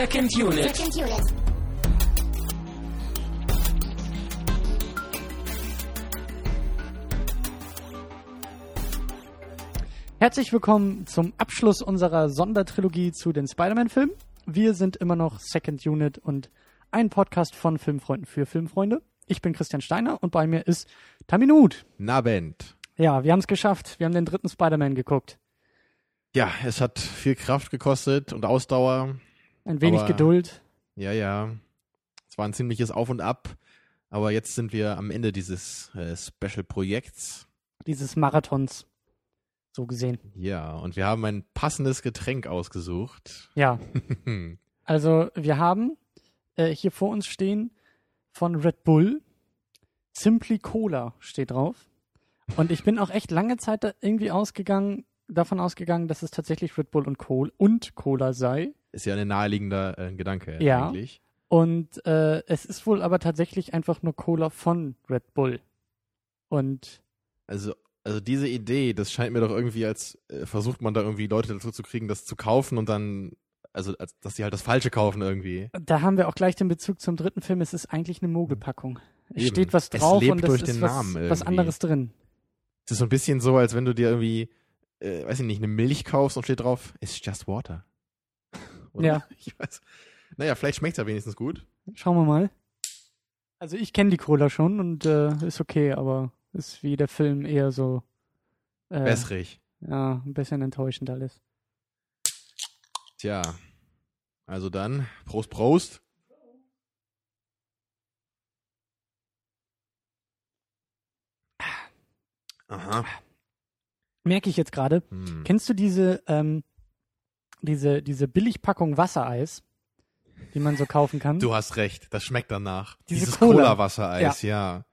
Second Unit. Second Unit. Herzlich willkommen zum Abschluss unserer Sondertrilogie zu den Spider-Man-Filmen. Wir sind immer noch Second Unit und ein Podcast von Filmfreunden für Filmfreunde. Ich bin Christian Steiner und bei mir ist Taminut. Nabend. Ja, wir haben es geschafft. Wir haben den dritten Spider-Man geguckt. Ja, es hat viel Kraft gekostet und Ausdauer. Ein wenig Aber- Geduld. Ja, ja. Es war ein ziemliches Auf und Ab. Aber jetzt sind wir am Ende dieses äh, Special-Projekts. dieses Marathons. So gesehen. Ja, und wir haben ein passendes Getränk ausgesucht. Ja, also wir haben äh, hier vor uns stehen von Red Bull Simply Cola steht drauf. Und ich bin auch echt lange Zeit irgendwie ausgegangen, davon ausgegangen, dass es tatsächlich Red Bull und Cola und Cola sei. Ist ja ein naheliegender äh, Gedanke Ja. eigentlich. Und äh, es ist wohl aber tatsächlich einfach nur Cola von Red Bull. Und Also, also diese Idee, das scheint mir doch irgendwie als äh, versucht man da irgendwie Leute dazu zu kriegen, das zu kaufen und dann, also als, dass sie halt das Falsche kaufen irgendwie. da haben wir auch gleich den Bezug zum dritten Film. Es ist eigentlich eine Mogelpackung. Es Eben. steht was drauf und es durch ist den was, Namen was anderes drin. Es ist so ein bisschen so, als wenn du dir irgendwie, äh, weiß ich nicht, eine Milch kaufst und steht drauf, it's just water. Oder? Ja. Ich weiß. Naja, vielleicht schmeckt es ja wenigstens gut. Schauen wir mal. Also ich kenne die Cola schon und äh, ist okay, aber ist wie der Film eher so äh, Wässrig. ja, ein bisschen enttäuschend alles. Tja. Also dann, Prost, Prost. Aha. Merke ich jetzt gerade. Hm. Kennst du diese ähm, diese diese Billigpackung Wassereis, die man so kaufen kann? Du hast recht, das schmeckt danach. Diese Dieses Cola. Cola-Wassereis, ja.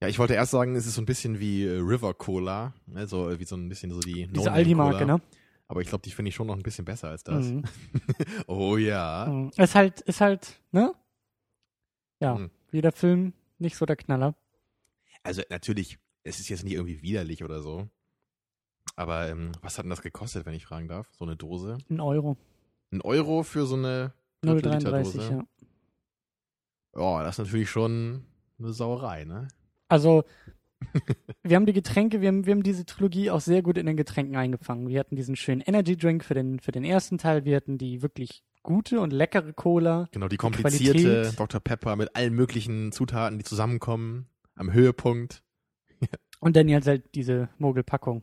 ja. ich wollte erst sagen, es ist so ein bisschen wie äh, River Cola, also wie so ein bisschen so die diese Aldi-Marke, ne? Aber ich glaube, die finde ich schon noch ein bisschen besser als das. Mhm. Oh ja. Mhm. Ist halt ist halt ne? Ja, Mhm. wie der Film nicht so der Knaller. Also natürlich, es ist jetzt nicht irgendwie widerlich oder so. Aber ähm, was hat denn das gekostet, wenn ich fragen darf? So eine Dose? Ein Euro. Ein Euro für so eine Drittel-Liter-Dose? 0,33, ja. Oh, das ist natürlich schon eine Sauerei, ne? Also, wir haben die Getränke, wir haben, wir haben diese Trilogie auch sehr gut in den Getränken eingefangen. Wir hatten diesen schönen Energy Drink für den, für den ersten Teil, wir hatten die wirklich gute und leckere Cola. Genau, die komplizierte Qualität. Dr. Pepper mit allen möglichen Zutaten, die zusammenkommen, am Höhepunkt. Und dann halt diese Mogelpackung.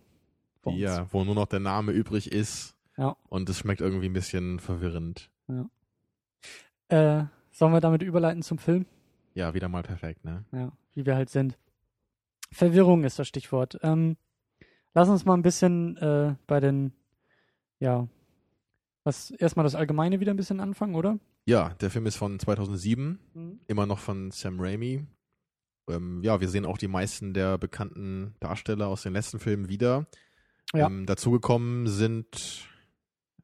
Vor uns. Ja, wo nur noch der Name übrig ist. Ja. Und es schmeckt irgendwie ein bisschen verwirrend. Äh, sollen wir damit überleiten zum Film? Ja, wieder mal perfekt, ne? Ja, wie wir halt sind. Verwirrung ist das Stichwort. Ähm, lass uns mal ein bisschen äh, bei den, ja, was erstmal das Allgemeine wieder ein bisschen anfangen, oder? Ja, der Film ist von 2007. immer noch von Sam Raimi. Ähm, ja, wir sehen auch die meisten der bekannten Darsteller aus den letzten Filmen wieder. Ja. Ähm, dazugekommen sind,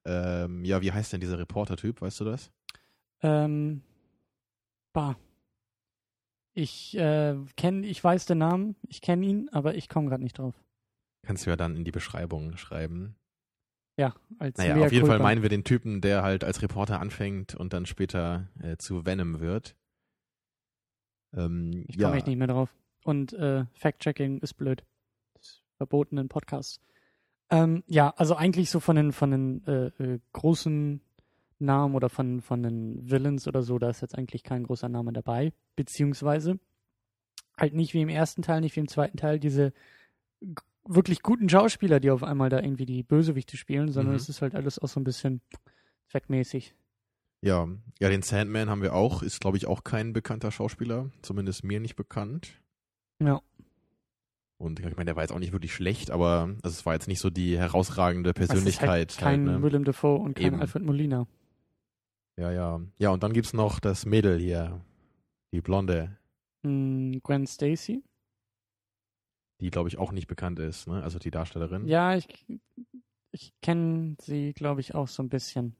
ähm, ja, wie heißt denn dieser Reporter-Typ, weißt du das? Ähm, bah. Ich äh, kenne, ich weiß den Namen, ich kenne ihn, aber ich komme gerade nicht drauf. Kannst du ja dann in die Beschreibung schreiben. Ja, als Naja, auf jeden Fall culpa. meinen wir den Typen, der halt als Reporter anfängt und dann später äh, zu Venom wird. Ähm, Ich ja, komme echt nicht mehr drauf. Und äh, Fact-Checking ist blöd. Das ist verboten in Podcasts. Ähm, ja, also eigentlich so von den von den äh, äh, großen Namen oder von von den Villains oder so, da ist jetzt eigentlich kein großer Name dabei, beziehungsweise halt nicht wie im ersten Teil, nicht wie im zweiten Teil diese wirklich guten Schauspieler, die auf einmal da irgendwie die Bösewichte spielen, sondern Mhm. es ist halt alles auch so ein bisschen zweckmäßig. ja, ja, den Sandman haben wir auch, ist glaube ich auch kein bekannter Schauspieler, zumindest mir nicht bekannt. Ja. Und ich meine, der war jetzt auch nicht wirklich schlecht, aber also es war jetzt nicht so die herausragende ist Persönlichkeit. halt kein halt, ne? Willem Dafoe und kein Eben. Alfred Molina. Ja, ja. Ja, und dann gibt's noch das Mädel hier, die Blonde, Mm, Gwen Stacy. die glaube ich auch nicht bekannt ist, ne? Also die Darstellerin. Ja, ich, ich kenne sie, glaube ich, auch so ein bisschen.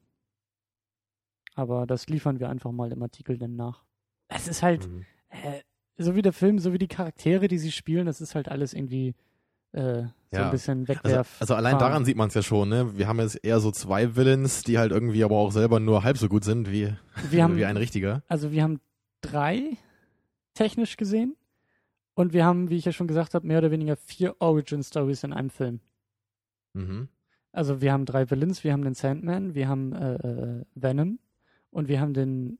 Aber das liefern wir einfach mal im Artikel dann nach. Es ist halt, Mhm. So wie der Film, so wie die Charaktere, die sie spielen, das ist halt alles irgendwie äh, so Ja. ein bisschen Also, wegwerf. also allein daran sieht man es ja schon, ne? Wir haben jetzt eher so zwei Villains, die halt irgendwie aber auch selber nur halb so gut sind wie, wir haben, wie ein richtiger. also wir haben drei technisch gesehen und wir haben, wie ich ja schon gesagt habe, mehr oder weniger vier Origin Stories in einem Film. Mhm. Also wir haben drei Villains, wir haben den Sandman, wir haben äh, äh, Venom und wir haben den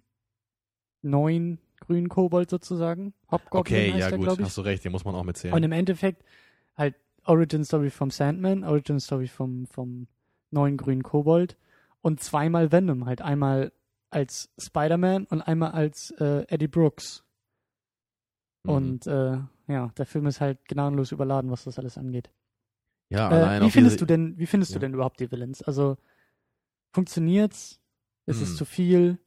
neuen grünen Kobold sozusagen. Hobgoblin Okay, heißt ja er, gut, hast du recht, den muss man auch mitzählen. Und im Endeffekt halt Origin Story vom Sandman, Origin Story vom, vom neuen grünen Kobold und zweimal Venom, halt einmal als Spider-Man und einmal als äh, Eddie Brooks. Mhm. Und äh, ja, der Film ist halt gnadenlos überladen, was das alles angeht. ja, Äh, allein wie auf findest diese, du denn, wie findest Ja. du denn überhaupt die Villains? Also funktioniert's? Ist es Hm. zu viel?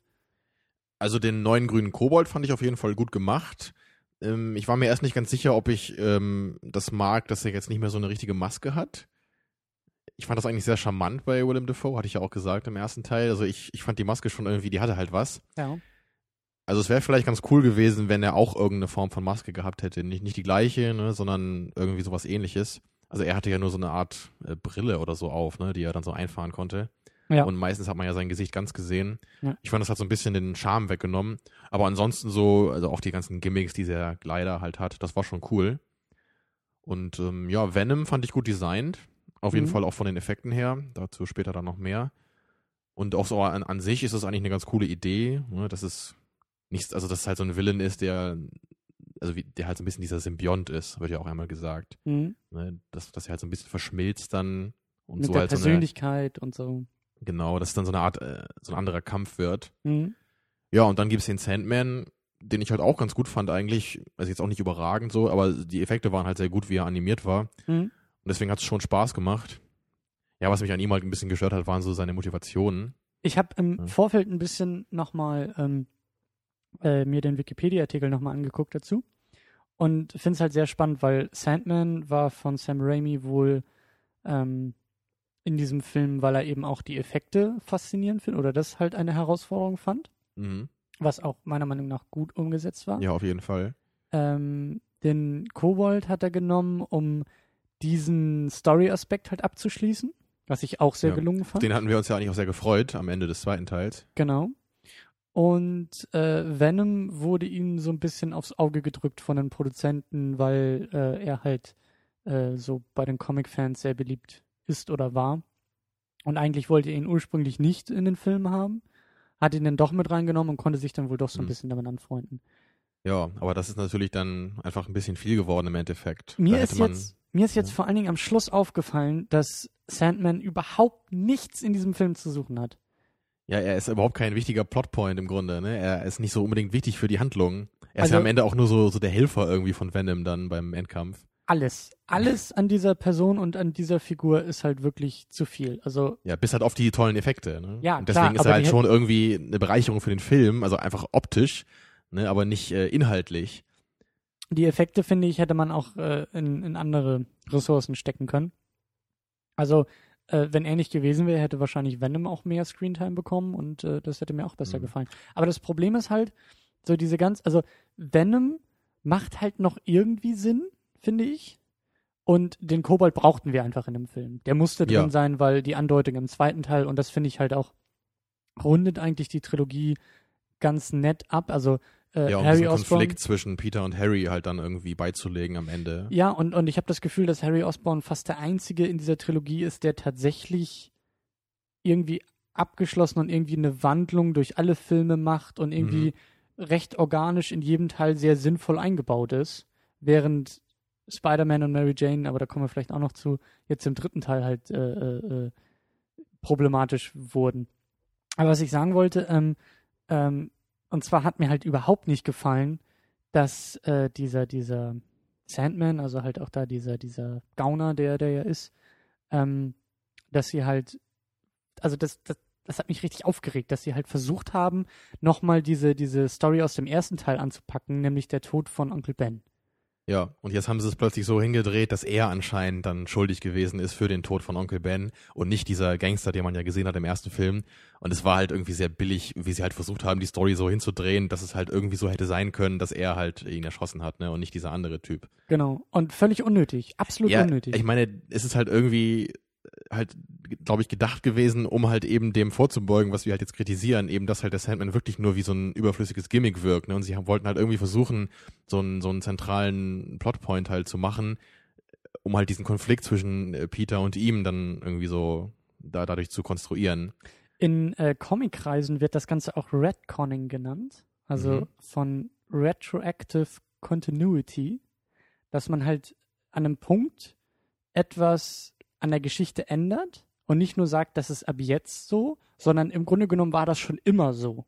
Also den neuen grünen Kobold fand ich auf jeden Fall gut gemacht. Ähm, ich war mir erst nicht ganz sicher, ob ich ähm, das mag, dass er jetzt nicht mehr so eine richtige Maske hat. Ich fand das eigentlich sehr charmant bei Willem Dafoe, hatte ich ja auch gesagt im ersten Teil. Also ich, ich fand die Maske schon irgendwie, die hatte halt was. Ja. Also es wäre vielleicht ganz cool gewesen, wenn er auch irgendeine Form von Maske gehabt hätte. Nicht, nicht die gleiche, ne, sondern irgendwie sowas ähnliches. Also er hatte ja nur so eine Art äh, Brille oder so auf, ne, die er dann so einfahren konnte. Ja. Und meistens hat man ja sein Gesicht ganz gesehen. Ja. Ich fand, das hat so ein bisschen den Charme weggenommen. Aber ansonsten so, also auch die ganzen Gimmicks, die der Glider halt hat, das war schon cool. Und ähm, ja, Venom fand ich gut designt. Auf jeden Mhm. Fall auch von den Effekten her. Dazu später dann noch mehr. Und auch so an, an sich ist es eigentlich eine ganz coole Idee, ne, dass es nichts, also dass es halt so ein Villain ist, der, also wie, der halt so ein bisschen dieser Symbiont ist, wird ja auch einmal gesagt. Mhm. Ne, dass, dass er halt so ein bisschen verschmilzt dann und Mit so der halt so eine, Persönlichkeit und so. Genau, dass es dann so eine Art, äh, so ein anderer Kampf wird. Mhm. Ja, und dann gibt's den Sandman, den ich halt auch ganz gut fand eigentlich, also jetzt auch nicht überragend so, aber die Effekte waren halt sehr gut, wie er animiert war. Mhm. Und deswegen hat's schon Spaß gemacht. Ja, was mich an ihm halt ein bisschen gestört hat, waren so seine Motivationen. Ich habe im Ja. Vorfeld ein bisschen nochmal ähm, äh, mir den Wikipedia-Artikel nochmal angeguckt dazu und finde es halt sehr spannend, weil Sandman war von Sam Raimi wohl ähm, in diesem Film, weil er eben auch die Effekte faszinierend findet oder das halt eine Herausforderung fand, Mhm. was auch meiner Meinung nach gut umgesetzt war. Ja, auf jeden Fall. Ähm, den Kobold hat er genommen, um diesen Story-Aspekt halt abzuschließen, was ich auch sehr Ja. gelungen fand. Den hatten wir uns ja eigentlich auch sehr gefreut am Ende des zweiten Teils. Genau. Und äh, Venom wurde ihnen so ein bisschen aufs Auge gedrückt von den Produzenten, weil äh, er halt äh, so bei den Comic-Fans sehr beliebt ist oder war. Und eigentlich wollte er ihn ursprünglich nicht in den Film haben, hat ihn dann doch mit reingenommen und konnte sich dann wohl doch so ein Hm. bisschen damit anfreunden. Ja, aber das ist natürlich dann einfach ein bisschen viel geworden im Endeffekt. Mir da ist, jetzt, mir ist jetzt Ja. vor allen Dingen am Schluss aufgefallen, dass Sandman überhaupt nichts in diesem Film zu suchen hat. Ja, er ist überhaupt kein wichtiger Plotpoint im Grunde, ne? Er ist nicht so unbedingt wichtig für die Handlung. Er ist Also- ja am Ende auch nur so, so der Helfer irgendwie von Venom dann beim Endkampf. Alles, alles an dieser Person und an dieser Figur ist halt wirklich zu viel. Also Ja, bis halt auf die tollen Effekte, ne? Ja, Und deswegen klar, ist er halt schon irgendwie eine Bereicherung für den Film, also einfach optisch, ne? Aber nicht äh, inhaltlich. die Effekte, finde ich, hätte man auch äh, in, in andere Ressourcen stecken können. Also, äh, wenn er nicht gewesen wäre, hätte wahrscheinlich Venom auch mehr Screentime bekommen und äh, das hätte mir auch besser Mhm. gefallen. Aber das Problem ist halt, so diese ganz, also Venom macht halt noch irgendwie Sinn, finde ich. Und den Kobold brauchten wir einfach in dem Film. Der musste drin Ja. sein, weil die Andeutung im zweiten Teil, und das finde ich halt auch, rundet eigentlich die Trilogie ganz nett ab. Also äh, Ja, um Harry diesen Osborn. Konflikt zwischen Peter und Harry halt dann irgendwie beizulegen am Ende. Ja, und, und ich habe das Gefühl, dass Harry Osborn fast der einzige in dieser Trilogie ist, der tatsächlich irgendwie abgeschlossen und irgendwie eine Wandlung durch alle Filme macht und irgendwie recht organisch in jedem Teil sehr sinnvoll eingebaut ist, während Spider-Man und Mary Jane, aber da kommen wir vielleicht auch noch zu, jetzt im dritten Teil halt äh, äh, äh, problematisch wurden. Aber was ich sagen wollte, ähm, ähm, und zwar hat mir halt überhaupt nicht gefallen, dass äh, dieser, dieser Sandman, also halt auch da dieser, dieser Gauner, der, der ja ist, ähm, dass sie halt, also das, das, das hat mich richtig aufgeregt, dass sie halt versucht haben, nochmal diese, diese Story aus dem ersten Teil anzupacken, nämlich der Tod von Onkel Ben. Ja, und jetzt haben sie es plötzlich so hingedreht, dass er anscheinend dann schuldig gewesen ist für den Tod von Onkel Ben und nicht dieser Gangster, den man ja gesehen hat im ersten Film. Und es war halt irgendwie sehr billig, wie sie halt versucht haben, die Story so hinzudrehen, dass es halt irgendwie so hätte sein können, dass er halt ihn erschossen hat, ne, und nicht dieser andere Typ. Genau. Und völlig unnötig. Absolut ja, unnötig. Ich meine, es ist halt irgendwie halt, glaube ich, gedacht gewesen, um halt eben dem vorzubeugen, was wir halt jetzt kritisieren, eben, dass halt der Sandman wirklich nur wie so ein überflüssiges Gimmick wirkt. Ne? Und sie haben, wollten halt irgendwie versuchen, so einen, so einen zentralen Plotpoint halt zu machen, um halt diesen Konflikt zwischen äh, Peter und ihm dann irgendwie so da, dadurch zu konstruieren. In äh, Comic-Kreisen wird das Ganze auch Redconning genannt, also Mhm. von Retroactive Continuity, dass man halt an einem Punkt etwas an der Geschichte ändert und nicht nur sagt, das ist ab jetzt so, sondern im Grunde genommen war das schon immer so.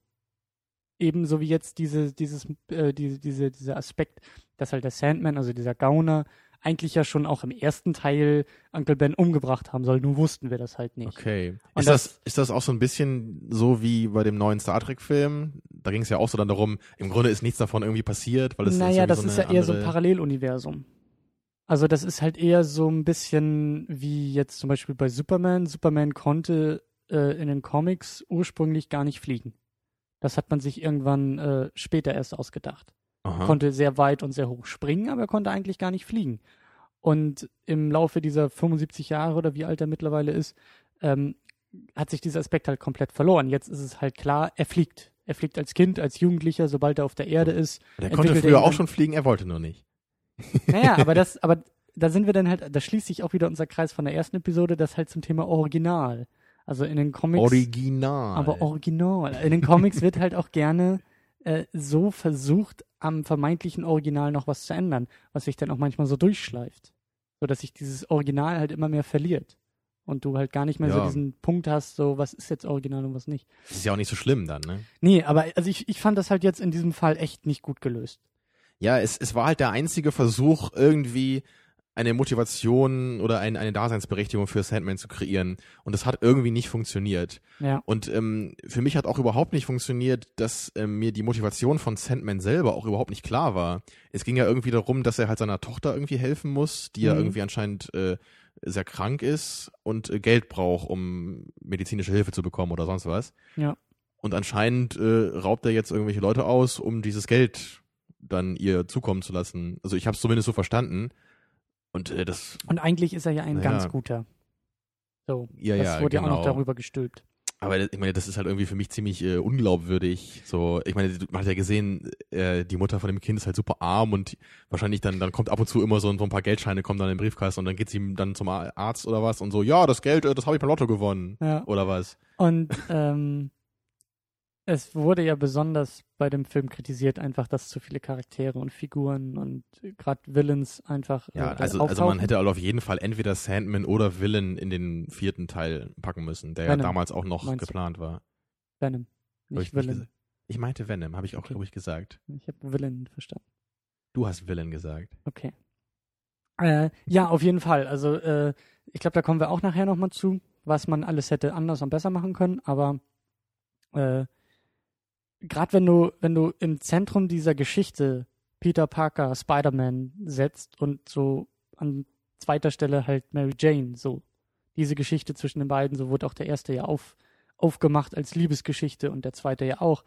Ebenso wie jetzt diese, dieses, äh, diese, diese, dieser Aspekt, dass halt der Sandman, also dieser Gauner, eigentlich ja schon auch im ersten Teil Uncle Ben umgebracht haben soll, nur wussten wir das halt nicht. Okay. Und Ist das, ist das auch so ein bisschen so wie bei dem neuen Star Trek-Film? Da ging es ja auch so dann darum, im Grunde ist nichts davon irgendwie passiert, weil es naja, irgendwie das so ist ja eher so ein Paralleluniversum. Also das ist halt eher so ein bisschen wie jetzt zum Beispiel bei Superman. Superman konnte äh, in den Comics ursprünglich gar nicht fliegen. Das hat man sich irgendwann äh, später erst ausgedacht. Aha. Konnte sehr weit und sehr hoch springen, aber er konnte eigentlich gar nicht fliegen. Und im Laufe dieser 75 Jahre oder wie alt er mittlerweile ist, ähm, hat sich dieser Aspekt halt komplett verloren. Jetzt ist es halt klar, er fliegt. Er fliegt als Kind, als Jugendlicher, sobald er auf der Erde ist. Der konnte er früher auch schon fliegen, er wollte nur nicht. Naja, aber das, aber da sind wir dann halt, da schließt sich auch wieder unser Kreis von der ersten Episode, das halt zum Thema Original. Also in den Comics. Original. Aber original. In den Comics wird halt auch gerne äh, so versucht, am vermeintlichen Original noch was zu ändern, was sich dann auch manchmal so durchschleift. So dass sich dieses Original halt immer mehr verliert. Und du halt gar nicht mehr so Ja. diesen Punkt hast, so was ist jetzt original und was nicht. Das ist ja auch nicht so schlimm dann, ne? Nee, aber also ich, ich fand das halt jetzt in diesem Fall echt nicht gut gelöst. Ja, es, es war halt der einzige Versuch, irgendwie eine Motivation oder ein, eine Daseinsberechtigung für Sandman zu kreieren. Und das hat irgendwie nicht funktioniert. Ja. Und ähm, für mich hat auch überhaupt nicht funktioniert, dass ähm, mir die Motivation von Sandman selber auch überhaupt nicht klar war. Es ging ja irgendwie darum, dass er halt seiner Tochter irgendwie helfen muss, die ja Mhm. irgendwie anscheinend äh, sehr krank ist und äh, Geld braucht, um medizinische Hilfe zu bekommen oder sonst was. Ja. Und anscheinend äh, raubt er jetzt irgendwelche Leute aus, um dieses Geld dann ihr zukommen zu lassen. Also ich habe es zumindest so verstanden. Und äh, das, Und eigentlich ist er ja ein Naja. ganz guter. So. ja, das ja, wurde ja auch noch genau. darüber gestülpt. Aber ich meine, das ist halt irgendwie für mich ziemlich äh, unglaubwürdig. So, ich meine, man hat ja gesehen, äh, die Mutter von dem Kind ist halt super arm und wahrscheinlich dann, dann kommt ab und zu immer so, ein- so ein paar Geldscheine kommen dann in den Briefkasten und dann geht sie dann zum Arzt oder was und so, ja, das Geld, äh, das habe ich beim Lotto gewonnen. Ja. Oder was? Und ähm, es wurde ja besonders bei dem Film kritisiert, einfach, dass zu viele Charaktere und Figuren und gerade Villains einfach. Ja, äh, also, also man hätte auf jeden Fall entweder Sandman oder Villain in den vierten Teil packen müssen, der ja Venom, damals auch noch meinst du? geplant war. Venom. Nicht ich nicht Villain. gesagt? Ich meinte Venom, habe ich auch, Okay. glaube ich, gesagt. Ich habe Villain verstanden. Du hast Villain gesagt. Okay. Äh, ja, auf jeden Fall. Also äh, ich glaube, da kommen wir auch nachher nochmal zu, was man alles hätte anders und besser machen können. Aber äh, gerade wenn du, wenn du im Zentrum dieser Geschichte Peter Parker, Spider-Man setzt und so an zweiter Stelle halt Mary Jane, so diese Geschichte zwischen den beiden, so wurde auch der erste ja auf, aufgemacht als Liebesgeschichte und der zweite ja auch.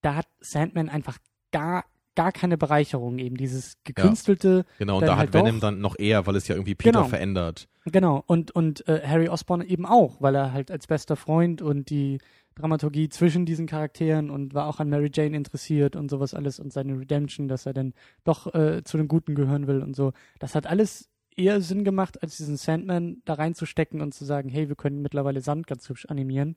Da hat Sandman einfach gar, gar keine Bereicherung, eben dieses gekünstelte, Genau, und da halt hat Venom doch. dann noch eher, weil es ja irgendwie Peter Genau. verändert. Genau, und, und äh, Harry Osborn eben auch, weil er halt als bester Freund und die Dramaturgie zwischen diesen Charakteren und war auch an Mary Jane interessiert und sowas alles und seine Redemption, dass er dann doch äh, zu den Guten gehören will und so. Das hat alles eher Sinn gemacht, als diesen Sandman da reinzustecken und zu sagen, hey, wir können mittlerweile Sand ganz hübsch animieren.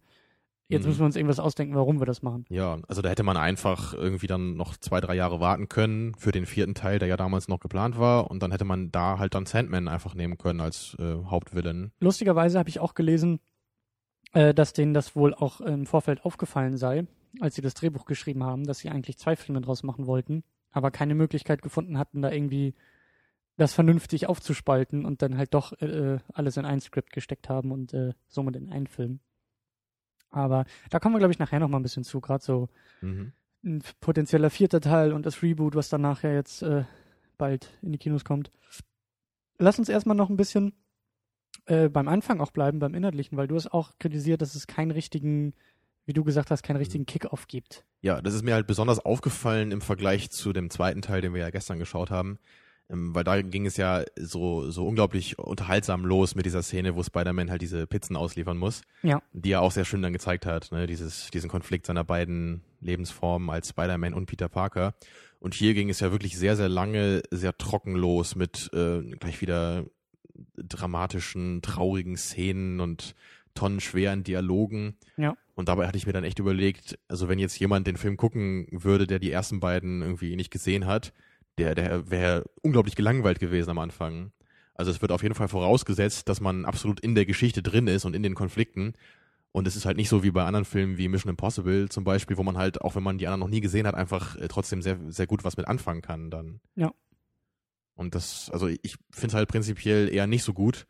Jetzt Mhm. müssen wir uns irgendwas ausdenken, warum wir das machen. Ja, also da hätte man einfach irgendwie dann noch zwei, drei Jahre warten können für den vierten Teil, der ja damals noch geplant war. Und dann hätte man da halt dann Sandman einfach nehmen können als äh, Hauptvillain. Lustigerweise habe ich auch gelesen, äh, dass denen das wohl auch im Vorfeld aufgefallen sei, als sie das Drehbuch geschrieben haben, dass sie eigentlich zwei Filme draus machen wollten, aber keine Möglichkeit gefunden hatten, da irgendwie das vernünftig aufzuspalten und dann halt doch äh, alles in ein Skript gesteckt haben und äh, somit in einen Film. Aber da kommen wir, glaube ich, nachher noch mal ein bisschen zu, gerade so Mhm. ein potenzieller vierter Teil und das Reboot, was dann nachher jetzt äh, bald in die Kinos kommt. Lass uns erstmal noch ein bisschen äh, beim Anfang auch bleiben, beim Inhaltlichen, weil du hast auch kritisiert, dass es keinen richtigen, wie du gesagt hast, keinen richtigen Kickoff gibt. Ja, das ist mir halt besonders aufgefallen im Vergleich zu dem zweiten Teil, den wir ja gestern geschaut haben. Ähm, weil da ging es ja so, so unglaublich unterhaltsam los mit dieser Szene, wo Spider-Man halt diese Pizzen ausliefern muss. Ja. Die er auch sehr schön dann gezeigt hat, ne? Dieses, diesen Konflikt seiner beiden Lebensformen als Spider-Man und Peter Parker. Und hier ging es ja wirklich sehr, sehr lange, sehr trocken los mit äh, gleich wieder dramatischen, traurigen Szenen und tonnenschweren Dialogen. Ja. Und dabei hatte ich mir dann echt überlegt, also wenn jetzt jemand den Film gucken würde, der die ersten beiden irgendwie nicht gesehen hat, der, der wäre unglaublich gelangweilt gewesen am Anfang. Also es wird auf jeden Fall vorausgesetzt, dass man absolut in der Geschichte drin ist und in den Konflikten. Und es ist halt nicht so wie bei anderen Filmen wie Mission Impossible zum Beispiel, wo man halt, auch wenn man die anderen noch nie gesehen hat, einfach äh, trotzdem sehr, sehr gut was mit anfangen kann dann. Ja. Und das, also ich finde es halt prinzipiell eher nicht so gut.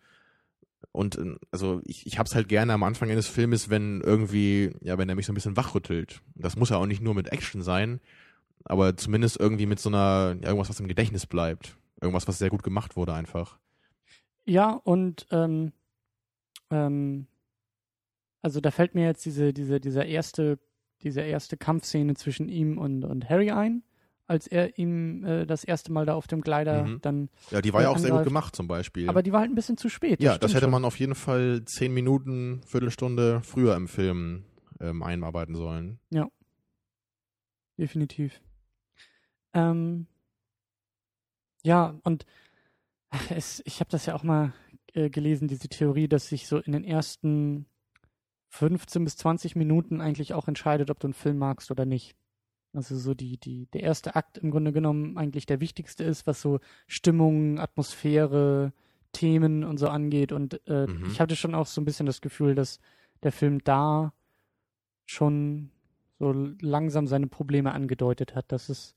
Und äh, also ich, ich hab's halt gerne am Anfang eines Filmes, wenn irgendwie, ja, wenn er mich so ein bisschen wachrüttelt. Das muss ja auch nicht nur mit Action sein, aber zumindest irgendwie mit so einer, ja, irgendwas, was im Gedächtnis bleibt. Irgendwas, was sehr gut gemacht wurde einfach. Ja, und ähm, ähm, also da fällt mir jetzt diese, diese, dieser erste, diese erste Kampfszene zwischen ihm und, und Harry ein, als er ihm äh, das erste Mal da auf dem Gleiter Mhm. dann. Ja, die war ja auch sehr gut gemacht zum Beispiel. Aber die war halt ein bisschen zu spät. ja, das stimmt hätte schon. man auf jeden Fall zehn Minuten, Viertelstunde früher im Film ähm, einarbeiten sollen. Definitiv. Ähm, ja, und es, ich habe das ja auch mal äh, gelesen, diese Theorie, dass sich so in den ersten 15 bis 20 Minuten eigentlich auch entscheidet, ob du einen Film magst oder nicht. Also so die, die, der erste Akt im Grunde genommen eigentlich der wichtigste ist, was so Stimmung, Atmosphäre, Themen und so angeht. Und äh, Mhm. ich hatte schon auch so ein bisschen das Gefühl, dass der Film da schon so langsam seine Probleme angedeutet hat, dass es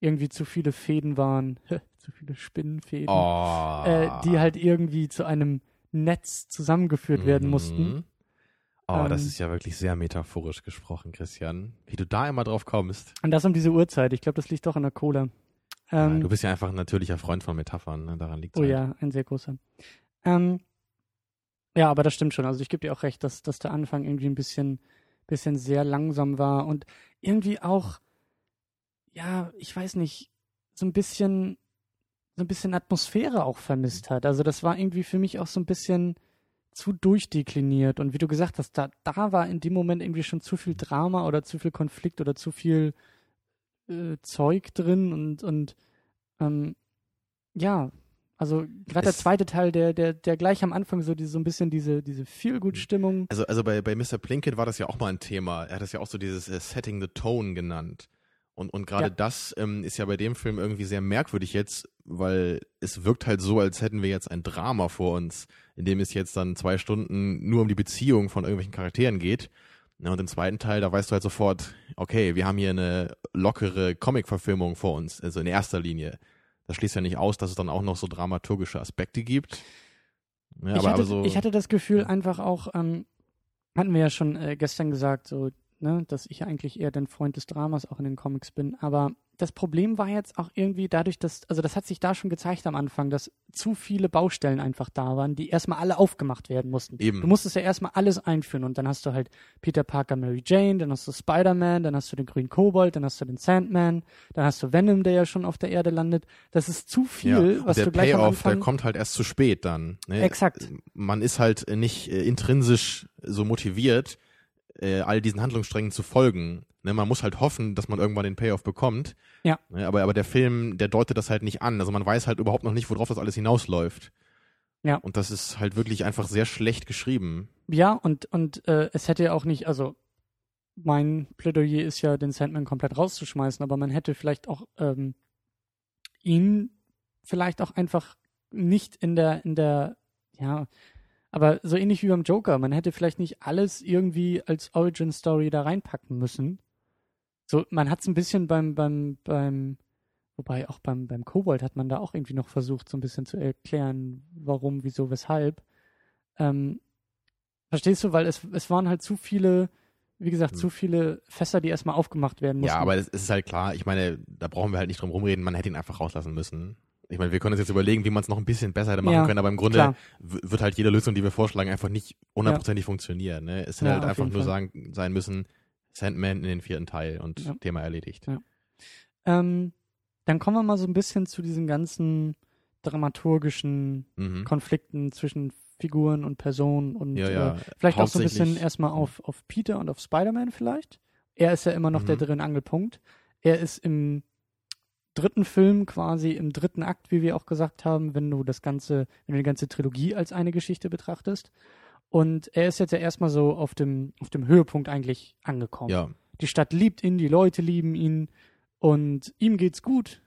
irgendwie zu viele Fäden waren, zu viele Spinnenfäden, Oh. äh, die halt irgendwie zu einem Netz zusammengeführt werden Mhm. mussten. Oh, das Ähm, ist ja wirklich sehr metaphorisch gesprochen, Christian. Wie du da immer drauf kommst. Und das um diese Uhrzeit. Ich glaube, das liegt doch an der Cola. ja, Ähm, du bist ja einfach ein natürlicher Freund von Metaphern, ne? daran liegt oh ja, ein sehr großer. Ähm, ja, aber das stimmt schon. Also ich gebe dir auch recht, dass, dass der Anfang irgendwie ein bisschen, bisschen sehr langsam war und irgendwie auch, ja, ich weiß nicht, so ein bisschen, so ein bisschen Atmosphäre auch vermisst hat. Also das war irgendwie für mich auch so ein bisschen zu durchdekliniert. Und wie du gesagt hast, da, da war in dem Moment irgendwie schon zu viel Drama oder zu viel Konflikt oder zu viel äh, Zeug drin und, und ähm, ja, also gerade der zweite Teil, der, der, der gleich am Anfang so, diese, so ein bisschen diese, diese Feel-Good-Stimmung. Also, also bei, bei Mr. Plinkett war das ja auch mal ein Thema. Er hat das ja auch so dieses äh, Setting the Tone genannt. Und, und gerade Ja. das ähm, ist ja bei dem Film irgendwie sehr merkwürdig jetzt, weil es wirkt halt so, als hätten wir jetzt ein Drama vor uns, in dem es jetzt dann zwei Stunden nur um die Beziehung von irgendwelchen Charakteren geht. Ja, und im zweiten Teil, da weißt du halt sofort, okay, wir haben hier eine lockere Comic-Verfilmung vor uns, also in erster Linie. Das schließt ja nicht aus, dass es dann auch noch so dramaturgische Aspekte gibt. Ja, ich, aber, hatte, aber so, ich hatte das Gefühl einfach auch, ähm, hatten wir ja schon äh, gestern gesagt, so, ne, dass ich eigentlich eher den Freund des Dramas auch in den Comics bin. Aber das Problem war jetzt auch irgendwie dadurch, dass, also das hat sich da schon gezeigt am Anfang, dass zu viele Baustellen einfach da waren, die erstmal alle aufgemacht werden mussten. Eben. Du musstest ja erstmal alles einführen und dann hast du halt Peter Parker, Mary Jane, dann hast du Spider-Man, dann hast du den grünen Kobold, dann hast du den Sandman, dann hast du Venom, der ja schon auf der Erde landet. Das ist zu viel, Ja, was der du gleich am Payoff, der Anfang. kommt halt erst zu spät dann. Ne? Exakt. Man ist halt nicht äh, intrinsisch so motiviert, äh, all diesen Handlungssträngen zu folgen. Ne? Man muss halt hoffen, dass man irgendwann den Payoff bekommt. Ja. Ne? Aber, aber der Film, der deutet das halt nicht an. Also man weiß halt überhaupt noch nicht, worauf das alles hinausläuft. Ja. Und das ist halt wirklich einfach sehr schlecht geschrieben. Ja, und, und äh, es hätte ja auch nicht, also mein Plädoyer ist ja, den Sandman komplett rauszuschmeißen, aber man hätte vielleicht auch ähm, ihn vielleicht auch einfach nicht in der, in der, ja, aber so ähnlich wie beim Joker, man hätte vielleicht nicht alles irgendwie als Origin Story da reinpacken müssen. So, man hat es ein bisschen beim, beim, beim, wobei auch beim, beim Kobold hat man da auch irgendwie noch versucht, so ein bisschen zu erklären, warum, wieso, weshalb. Ähm, verstehst du? Weil es, es waren halt zu viele, wie gesagt, Hm. zu viele Fässer, die erstmal aufgemacht werden mussten. Ja, aber es ist halt klar, ich meine, da brauchen wir halt nicht drum rumreden, man hätte ihn einfach rauslassen müssen. Ich meine, wir können uns jetzt überlegen, wie man es noch ein bisschen besser hätte machen Ja, können, aber im Grunde klar. wird halt jede Lösung, die wir vorschlagen, einfach nicht hundertprozentig funktionieren. Ne? Es hätte Ja, halt einfach nur sagen, sein müssen, Sandman in den vierten Teil und Ja. Thema erledigt. Ja. Ähm, dann kommen wir mal so ein bisschen zu diesen ganzen dramaturgischen Mhm. Konflikten zwischen Figuren und Personen und Ja, ja. Äh, vielleicht auch so ein bisschen erstmal auf, auf Peter und auf Spider-Man vielleicht. Er ist ja immer noch der Mhm. drin Angelpunkt. Er ist im dritten Film quasi im dritten Akt, wie wir auch gesagt haben, wenn du das ganze, wenn du die ganze Trilogie als eine Geschichte betrachtest. Und er ist jetzt ja erstmal so auf dem, auf dem Höhepunkt eigentlich angekommen. Ja, Die Stadt liebt ihn, die Leute lieben ihn und ihm geht's gut.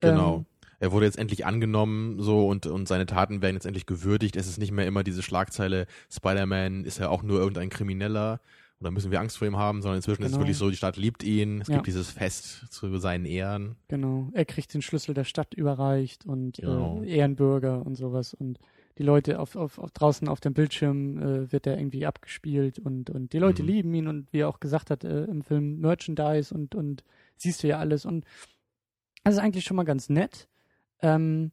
genau. Ähm, er wurde jetzt endlich angenommen so und, und seine Taten werden jetzt endlich gewürdigt. Es ist nicht mehr immer diese Schlagzeile, Spider-Man ist ja auch nur irgendein Krimineller oder müssen wir Angst vor ihm haben, sondern inzwischen ist es Genau. wirklich so, die Stadt liebt ihn, es Ja. gibt dieses Fest zu seinen Ehren. Genau, er kriegt den Schlüssel der Stadt überreicht und Genau. äh, Ehrenbürger und sowas und die Leute auf, auf, auf draußen auf dem Bildschirm äh, wird er irgendwie abgespielt und, und die Leute Mhm. lieben ihn und wie er auch gesagt hat äh, im Film Merchandise und, und siehst du ja alles und das ist eigentlich schon mal ganz nett. Ähm,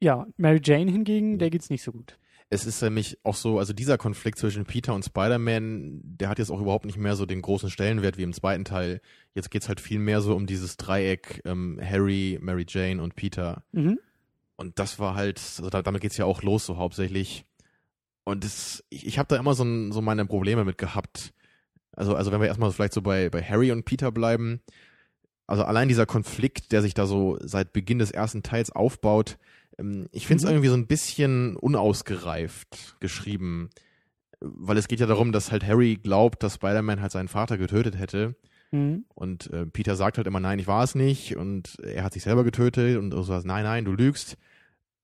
ja, Mary Jane hingegen, der geht's nicht so gut. Es ist nämlich auch so, also dieser Konflikt zwischen Peter und Spider-Man, der hat jetzt auch überhaupt nicht mehr so den großen Stellenwert wie im zweiten Teil. Jetzt geht's halt viel mehr so um dieses Dreieck ähm, Harry, Mary Jane und Peter. Mhm. Und das war halt, also da, damit geht's ja auch los so hauptsächlich. Und das, ich, ich habe da immer so, ein, so meine Probleme mit gehabt. Also, also wenn wir erstmal vielleicht so bei, bei Harry und Peter bleiben, also allein dieser Konflikt, der sich da so seit Beginn des ersten Teils aufbaut, ich finde es Mhm. irgendwie so ein bisschen unausgereift geschrieben. Weil es geht ja darum, dass halt Harry glaubt, dass Spider-Man halt seinen Vater getötet hätte. Mhm. Und äh, Peter sagt halt immer, nein, ich war es nicht. Und er hat sich selber getötet. Und so sagt, nein, nein, du lügst.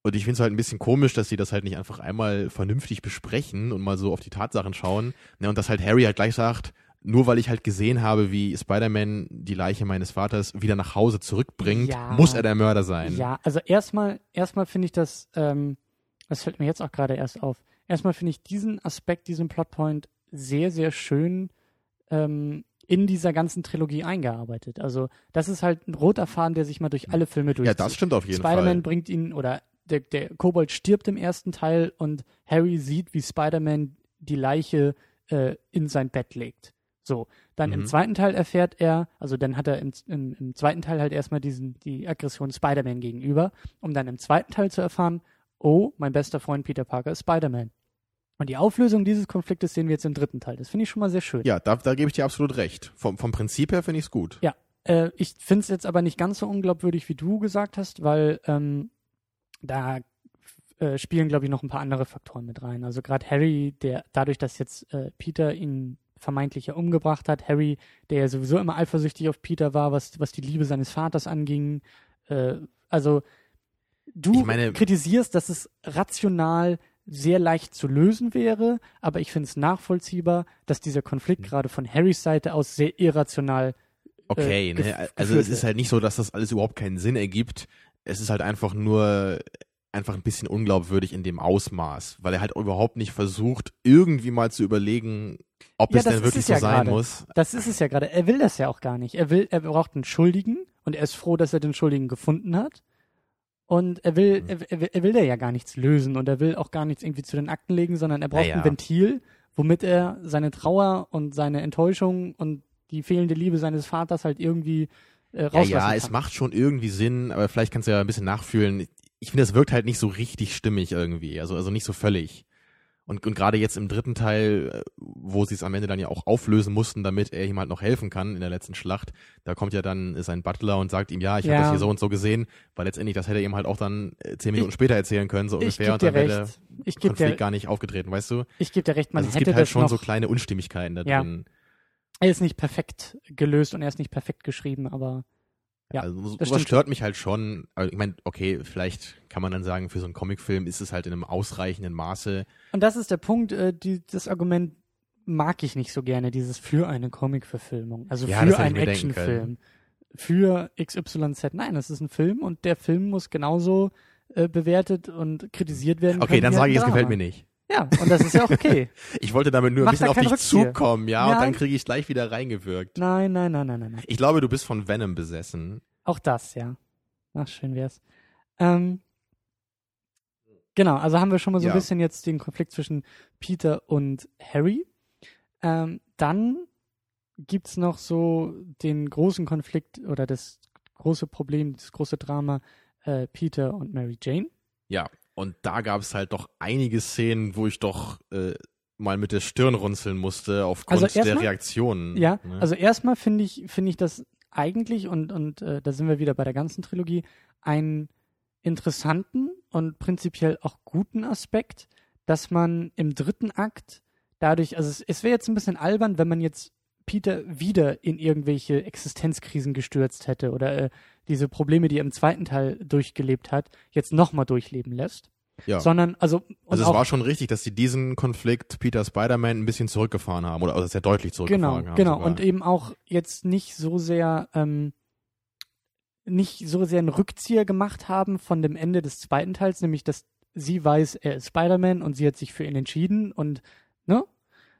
Und ich finde es halt ein bisschen komisch, dass sie das halt nicht einfach einmal vernünftig besprechen und mal so auf die Tatsachen schauen. Ne, und dass halt Harry halt gleich sagt, nur weil ich halt gesehen habe, wie Spider-Man die Leiche meines Vaters wieder nach Hause zurückbringt, Ja. muss er der Mörder sein. Ja, also erstmal, erstmal finde ich das, ähm, das fällt mir jetzt auch gerade erst auf. Erstmal finde ich diesen Aspekt, diesen Plotpoint sehr, sehr schön ähm, in dieser ganzen Trilogie eingearbeitet. Also das ist halt ein roter Faden, der sich mal durch alle Filme Ja, durchzieht. das stimmt auf jeden Spider-Man Fall. bringt ihn, oder der, der Kobold stirbt im ersten Teil und Harry sieht, wie Spider-Man die Leiche äh, in sein Bett legt. So, dann im Mhm. zweiten Teil erfährt er, also dann hat er im, im, im zweiten Teil halt erstmal diesen, die Aggression Spider-Man gegenüber, um dann im zweiten Teil zu erfahren, oh, mein bester Freund Peter Parker ist Spider-Man. Und die Auflösung dieses Konfliktes sehen wir jetzt im dritten Teil. Das finde ich schon mal sehr schön. Ja, da, da gebe ich dir absolut recht. Vom, vom Prinzip her finde ich es gut. Ja. Äh, ich finde es jetzt aber nicht ganz so unglaubwürdig, wie du gesagt hast, weil ähm, da äh, spielen, glaube ich, noch ein paar andere Faktoren mit rein. Also gerade Harry, der dadurch, dass jetzt äh, Peter ihn vermeintlich ja umgebracht hat, Harry, der ja sowieso immer eifersüchtig auf Peter war, was, was die Liebe seines Vaters anging. Äh, also du meine- kritisierst, dass es rational sehr leicht zu lösen wäre, aber ich finde es nachvollziehbar, dass dieser. Konflikt gerade von Harrys Seite aus sehr irrational Okay, äh, ne? also es ist halt nicht so, dass das alles überhaupt keinen Sinn ergibt. Es ist halt einfach nur einfach ein bisschen unglaubwürdig in dem Ausmaß, weil er halt überhaupt nicht versucht, irgendwie mal zu überlegen, ob Ja, es denn wirklich es so ja sein gerade. muss. Das ist es ja gerade. Er will das ja auch gar nicht. Er will, er braucht einen Schuldigen und er ist froh, dass er den Schuldigen gefunden hat. Und er will, Mhm. er, er, will- er will da ja gar nichts lösen und er will auch gar nichts irgendwie zu den Akten legen, sondern er braucht Naja. ein Ventil, womit er seine Trauer und seine Enttäuschung und die fehlende Liebe seines Vaters halt irgendwie äh, Ja, ja, es macht schon irgendwie Sinn, aber vielleicht kannst du ja ein bisschen nachfühlen. Ich finde, es wirkt halt nicht so richtig stimmig irgendwie, also, also nicht so völlig. Und, und gerade jetzt im dritten Teil, äh, wo sie es am Ende dann ja auch auflösen mussten, damit er ihm halt noch helfen kann in der letzten Schlacht, da kommt ja dann sein Butler und sagt ihm, ja, ich habe Ja. das hier so und so gesehen, weil letztendlich, das hätte er ihm halt auch dann äh, zehn Minuten Ich- später erzählen können, so ungefähr, gebe und dann wäre der. Ich gebe Konflikt dir, gar nicht aufgetreten, weißt du? ich geb dir recht, man also es hätte gibt halt schon noch, so kleine Unstimmigkeiten da Ja. drin. er ist nicht perfekt gelöst und er ist nicht perfekt geschrieben, aber Ja, also sowas stimmt stört mich halt schon. Also ich meine, okay, vielleicht kann man dann sagen, für so einen Comicfilm ist es halt in einem ausreichenden Maße. Und das ist der Punkt, äh, die, das Argument mag ich nicht so gerne, dieses für eine Comic-Verfilmung. Also Ja, für einen Actionfilm. Für XYZ. Nein, das ist ein Film und der Film muss genauso äh, bewertet und kritisiert werden. Okay, dann sage ich, es gefällt mir nicht. Ja, und das ist ja auch okay. Ich wollte damit nur ein Mach bisschen da auf dich Rückzieher. zukommen, ja, und dann Nein. kriege ich gleich wieder reingewirkt. nein, nein, nein, nein, nein, nein. Ich glaube, du bist von Venom besessen. Auch das, ja. Ach, schön wär's. Ähm, genau, also haben wir schon mal so Ja. ein bisschen jetzt den Konflikt zwischen Peter und Harry. Ähm, dann gibt's noch so den großen Konflikt oder das große Problem, das große Drama äh, Peter und Mary Jane. Ja, und da gab es halt doch einige Szenen, wo ich doch äh, mal mit der Stirn runzeln musste aufgrund Also der Reaktionen. Ja, ne? also erstmal finde ich, finde ich das eigentlich, und, und äh, da sind wir wieder bei der ganzen Trilogie, einen interessanten und prinzipiell auch guten Aspekt, dass man im dritten Akt dadurch, also es, es wäre jetzt ein bisschen albern, wenn man jetzt Peter wieder in irgendwelche Existenzkrisen gestürzt hätte oder äh, diese Probleme, die er im zweiten Teil durchgelebt hat, jetzt nochmal durchleben lässt. ja. Sondern, also, also es auch, war schon richtig, dass sie diesen Konflikt Peter Spider-Man ein bisschen zurückgefahren haben oder also sehr deutlich Genau, zurückgefahren haben. genau. sogar. Und eben auch jetzt nicht so sehr, ähm, nicht so sehr einen Rückzieher gemacht haben von dem Ende des zweiten Teils, nämlich dass sie weiß, er ist Spider-Man und sie hat sich für ihn entschieden und, ne?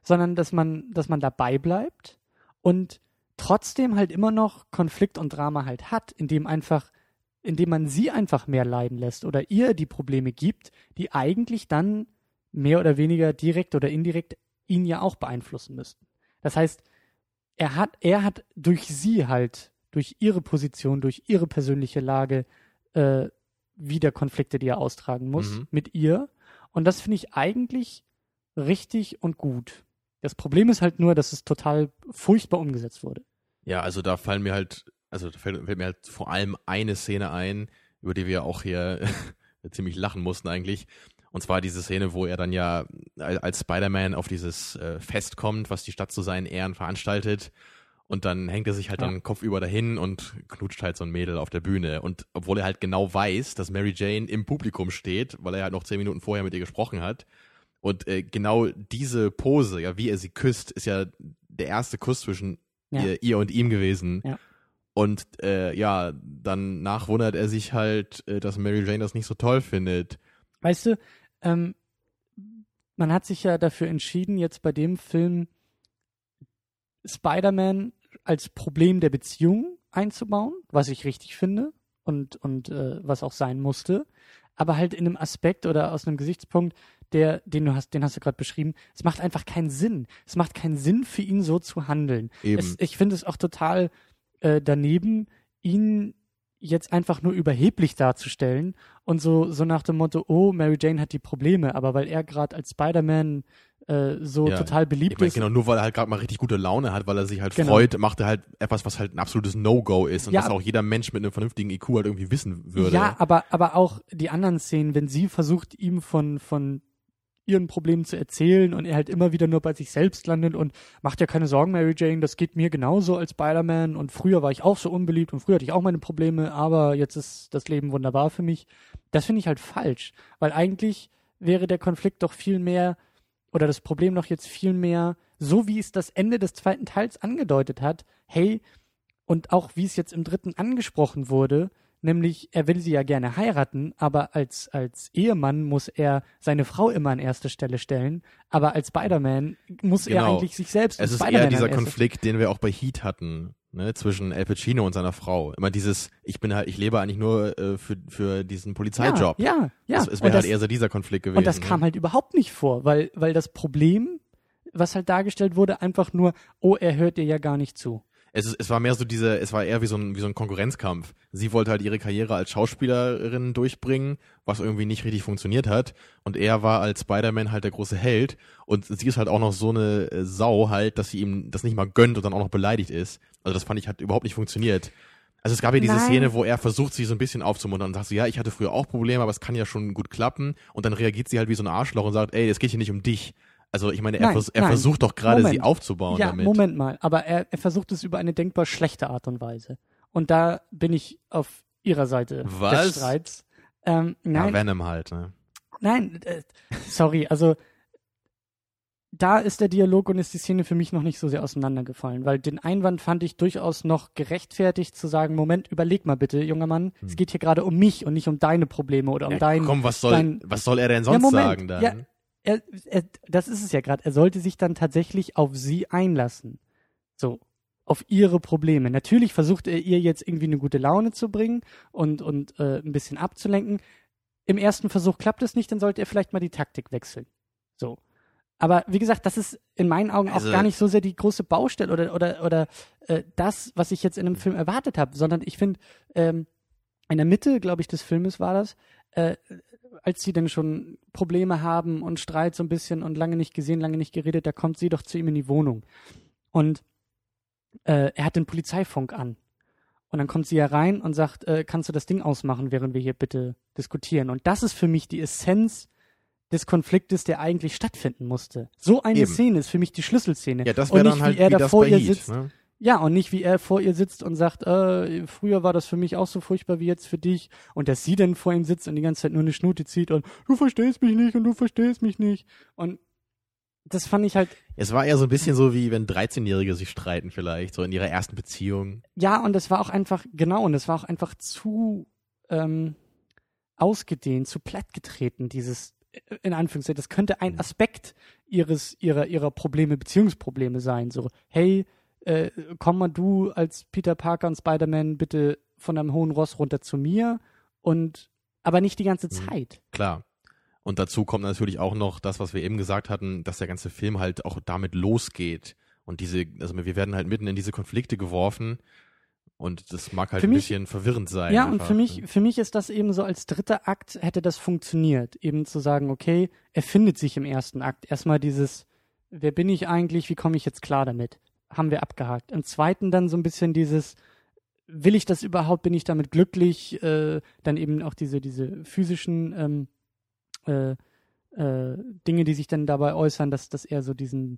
Sondern dass man, dass man dabei bleibt und trotzdem halt immer noch Konflikt und Drama halt hat, indem einfach, indem man sie einfach mehr leiden lässt oder ihr die Probleme gibt, die eigentlich dann mehr oder weniger direkt oder indirekt ihn ja auch beeinflussen müssten. Das heißt, er hat, er hat durch sie halt, durch ihre Position, durch ihre persönliche Lage, äh, wieder Konflikte, die er austragen muss Mhm. mit ihr. Und das finde ich eigentlich richtig und gut. Das Problem ist halt nur, dass es total furchtbar umgesetzt wurde. Ja, also da fallen mir halt, also da fällt, fällt mir halt vor allem eine Szene ein, über die wir auch hier ziemlich lachen mussten eigentlich. Und zwar diese Szene, wo er dann ja al- als Spider-Man auf dieses äh, Fest kommt, was die Stadt zu seinen Ehren veranstaltet. Und dann hängt er sich halt Ja. dann kopfüber dahin und knutscht halt so ein Mädel auf der Bühne. Und obwohl er halt genau weiß, dass Mary Jane im Publikum steht, weil er halt noch zehn Minuten vorher mit ihr gesprochen hat. Und äh, genau diese Pose, ja, wie er sie küsst, ist ja der erste Kuss zwischen Ja. ihr, ihr und ihm gewesen. Ja. Und äh, ja, danach wundert er sich halt, äh, dass Mary Jane das nicht so toll findet. Weißt du, ähm, man hat sich ja dafür entschieden, jetzt bei dem Film Spider-Man als Problem der Beziehung einzubauen, was ich richtig finde und, und äh, was auch sein musste, aber halt in einem Aspekt oder aus einem Gesichtspunkt, der, den du hast, den hast du gerade beschrieben, es macht einfach keinen Sinn. Es macht keinen Sinn für ihn so zu handeln. Eben. Es, ich finde es auch total äh, daneben, ihn jetzt einfach nur überheblich darzustellen und so, so nach dem Motto, oh, Mary Jane hat die Probleme, aber weil er gerade als Spider-Man äh, so Ja, total beliebt Ich meine, ist. genau, nur weil er halt gerade mal richtig gute Laune hat, weil er sich halt Genau. freut, macht er halt etwas, was halt ein absolutes No-Go ist und Ja, was auch jeder Mensch mit einem vernünftigen IQ halt irgendwie wissen würde. Ja, aber, aber auch die anderen Szenen, wenn sie versucht, ihm von, von ihren Problemen zu erzählen und er halt immer wieder nur bei sich selbst landet und macht ja keine Sorgen, Mary Jane, das geht mir genauso als Spider-Man und früher war ich auch so unbeliebt und früher hatte ich auch meine Probleme, aber jetzt ist das Leben wunderbar für mich. Das finde ich halt falsch, weil eigentlich wäre der Konflikt doch viel mehr oder das Problem doch jetzt viel mehr, so wie es das Ende des zweiten Teils angedeutet hat, hey, und auch wie es jetzt im dritten angesprochen wurde, nämlich er will sie ja gerne heiraten, aber als, als Ehemann muss er seine Frau immer an erste Stelle stellen, aber als Spider-Man muss er Genau. eigentlich sich selbst Es ist eher dieser Konflikt, den wir auch bei Heat hatten, ne, zwischen Al Pacino und seiner Frau. Immer dieses, ich bin halt, ich lebe eigentlich nur äh, für, für diesen Polizeijob. Ja, ja, ja. Es, es wäre halt das- eher so dieser Konflikt gewesen. Und das kam ne? halt überhaupt nicht vor, weil, weil das Problem, was halt dargestellt wurde, einfach nur, oh, er hört dir ja gar nicht zu. Es, ist, es war mehr so diese, es war eher wie so ein, wie so ein Konkurrenzkampf. Sie wollte halt ihre Karriere als Schauspielerin durchbringen, was irgendwie nicht richtig funktioniert hat. Und er war als Spider-Man halt der große Held. Und sie ist halt auch noch so eine äh, Sau halt, dass sie ihm das nicht mal gönnt und dann auch noch beleidigt ist. Also das fand ich hat überhaupt nicht funktioniert. Also es gab ja diese Nein. Szene, wo er versucht, sie so ein bisschen aufzumuntern und sagt so, ja, ich hatte früher auch Probleme, aber es kann ja schon gut klappen. Und dann reagiert sie halt wie so ein Arschloch und sagt, ey, es geht hier nicht um dich. Also ich meine, er, Nein, vers er nein. versucht doch gerade, sie aufzubauen ja, damit. Moment mal, aber er, er versucht es über eine denkbar schlechte Art und Weise. Und da bin ich auf ihrer Seite Was? des Streits. Ähm, Ja, nein, Venom halt, ne? nein, äh, sorry, also da ist der Dialog und ist die Szene für mich noch nicht so sehr auseinandergefallen, weil den Einwand fand ich durchaus noch gerechtfertigt zu sagen, Moment, überleg mal bitte, junger Mann, es geht hier gerade um mich und nicht um deine Probleme oder um Hm. Ja, dein komm, was soll, dein- was soll er denn sonst Moment, sagen dann? ja. Er, er, das ist es ja gerade. Er sollte sich dann tatsächlich auf sie einlassen. So. auf ihre Probleme. Natürlich versucht er ihr jetzt irgendwie eine gute Laune zu bringen und, und äh, ein bisschen abzulenken. Im ersten Versuch klappt es nicht, dann sollte er vielleicht mal die Taktik wechseln. So. Aber wie gesagt, das ist in meinen Augen Also- auch gar nicht so sehr die große Baustelle oder, oder, oder äh, das, was ich jetzt in einem Film erwartet habe, sondern ich finde, ähm, in der Mitte, glaube ich, des Filmes war das, äh, als sie dann schon Probleme haben und Streit so ein bisschen und lange nicht gesehen, lange nicht geredet, da kommt sie doch zu ihm in die Wohnung. Und äh, er hat den Polizeifunk an. Und dann kommt sie ja rein und sagt, äh, kannst du das Ding ausmachen, während wir hier bitte diskutieren. Und das ist für mich die Essenz des Konfliktes, der eigentlich stattfinden musste. So eine Eben. Szene ist für mich die Schlüsselszene. Ja, das wäre dann halt wie er wie da das vor ihr sitzt. ne? Ja, und nicht wie er vor ihr sitzt und sagt, äh, früher war das für mich auch so furchtbar wie jetzt für dich. Und dass sie dann vor ihm sitzt und die ganze Zeit nur eine Schnute zieht und du verstehst mich nicht und du verstehst mich nicht. Und das fand ich halt, Es war eher so ein bisschen so, wie wenn 13-Jährige sich streiten vielleicht, so in ihrer ersten Beziehung. ja, und das war auch einfach, genau, und das war auch einfach zu ähm, ausgedehnt, zu platt getreten, dieses, äh, in Anführungszeichen, das könnte ein. Aspekt ihres, ihrer, ihrer Probleme, Beziehungsprobleme sein. So, hey, äh, komm mal du als Peter Parker und Spider-Man bitte von einem hohen Ross runter zu mir und aber nicht die ganze Mhm. Zeit. Klar. Und dazu kommt natürlich auch noch das, was wir eben gesagt hatten, dass der ganze Film halt auch damit losgeht. Und diese, also wir werden halt mitten in diese Konflikte geworfen. Und das mag halt Für ein mich- bisschen verwirrend sein. Ja, und einfach. für mich, für mich ist das eben so als dritter Akt hätte das funktioniert. Eben zu sagen, okay, er findet sich im ersten Akt. Erstmal dieses, wer bin ich eigentlich, wie komme ich jetzt klar damit? Haben wir abgehakt. Im zweiten dann so ein bisschen dieses, will ich das überhaupt, bin ich damit glücklich? Äh, dann eben auch diese, diese physischen ähm, äh, äh, Dinge, die sich dann dabei äußern, dass, dass er so diesen,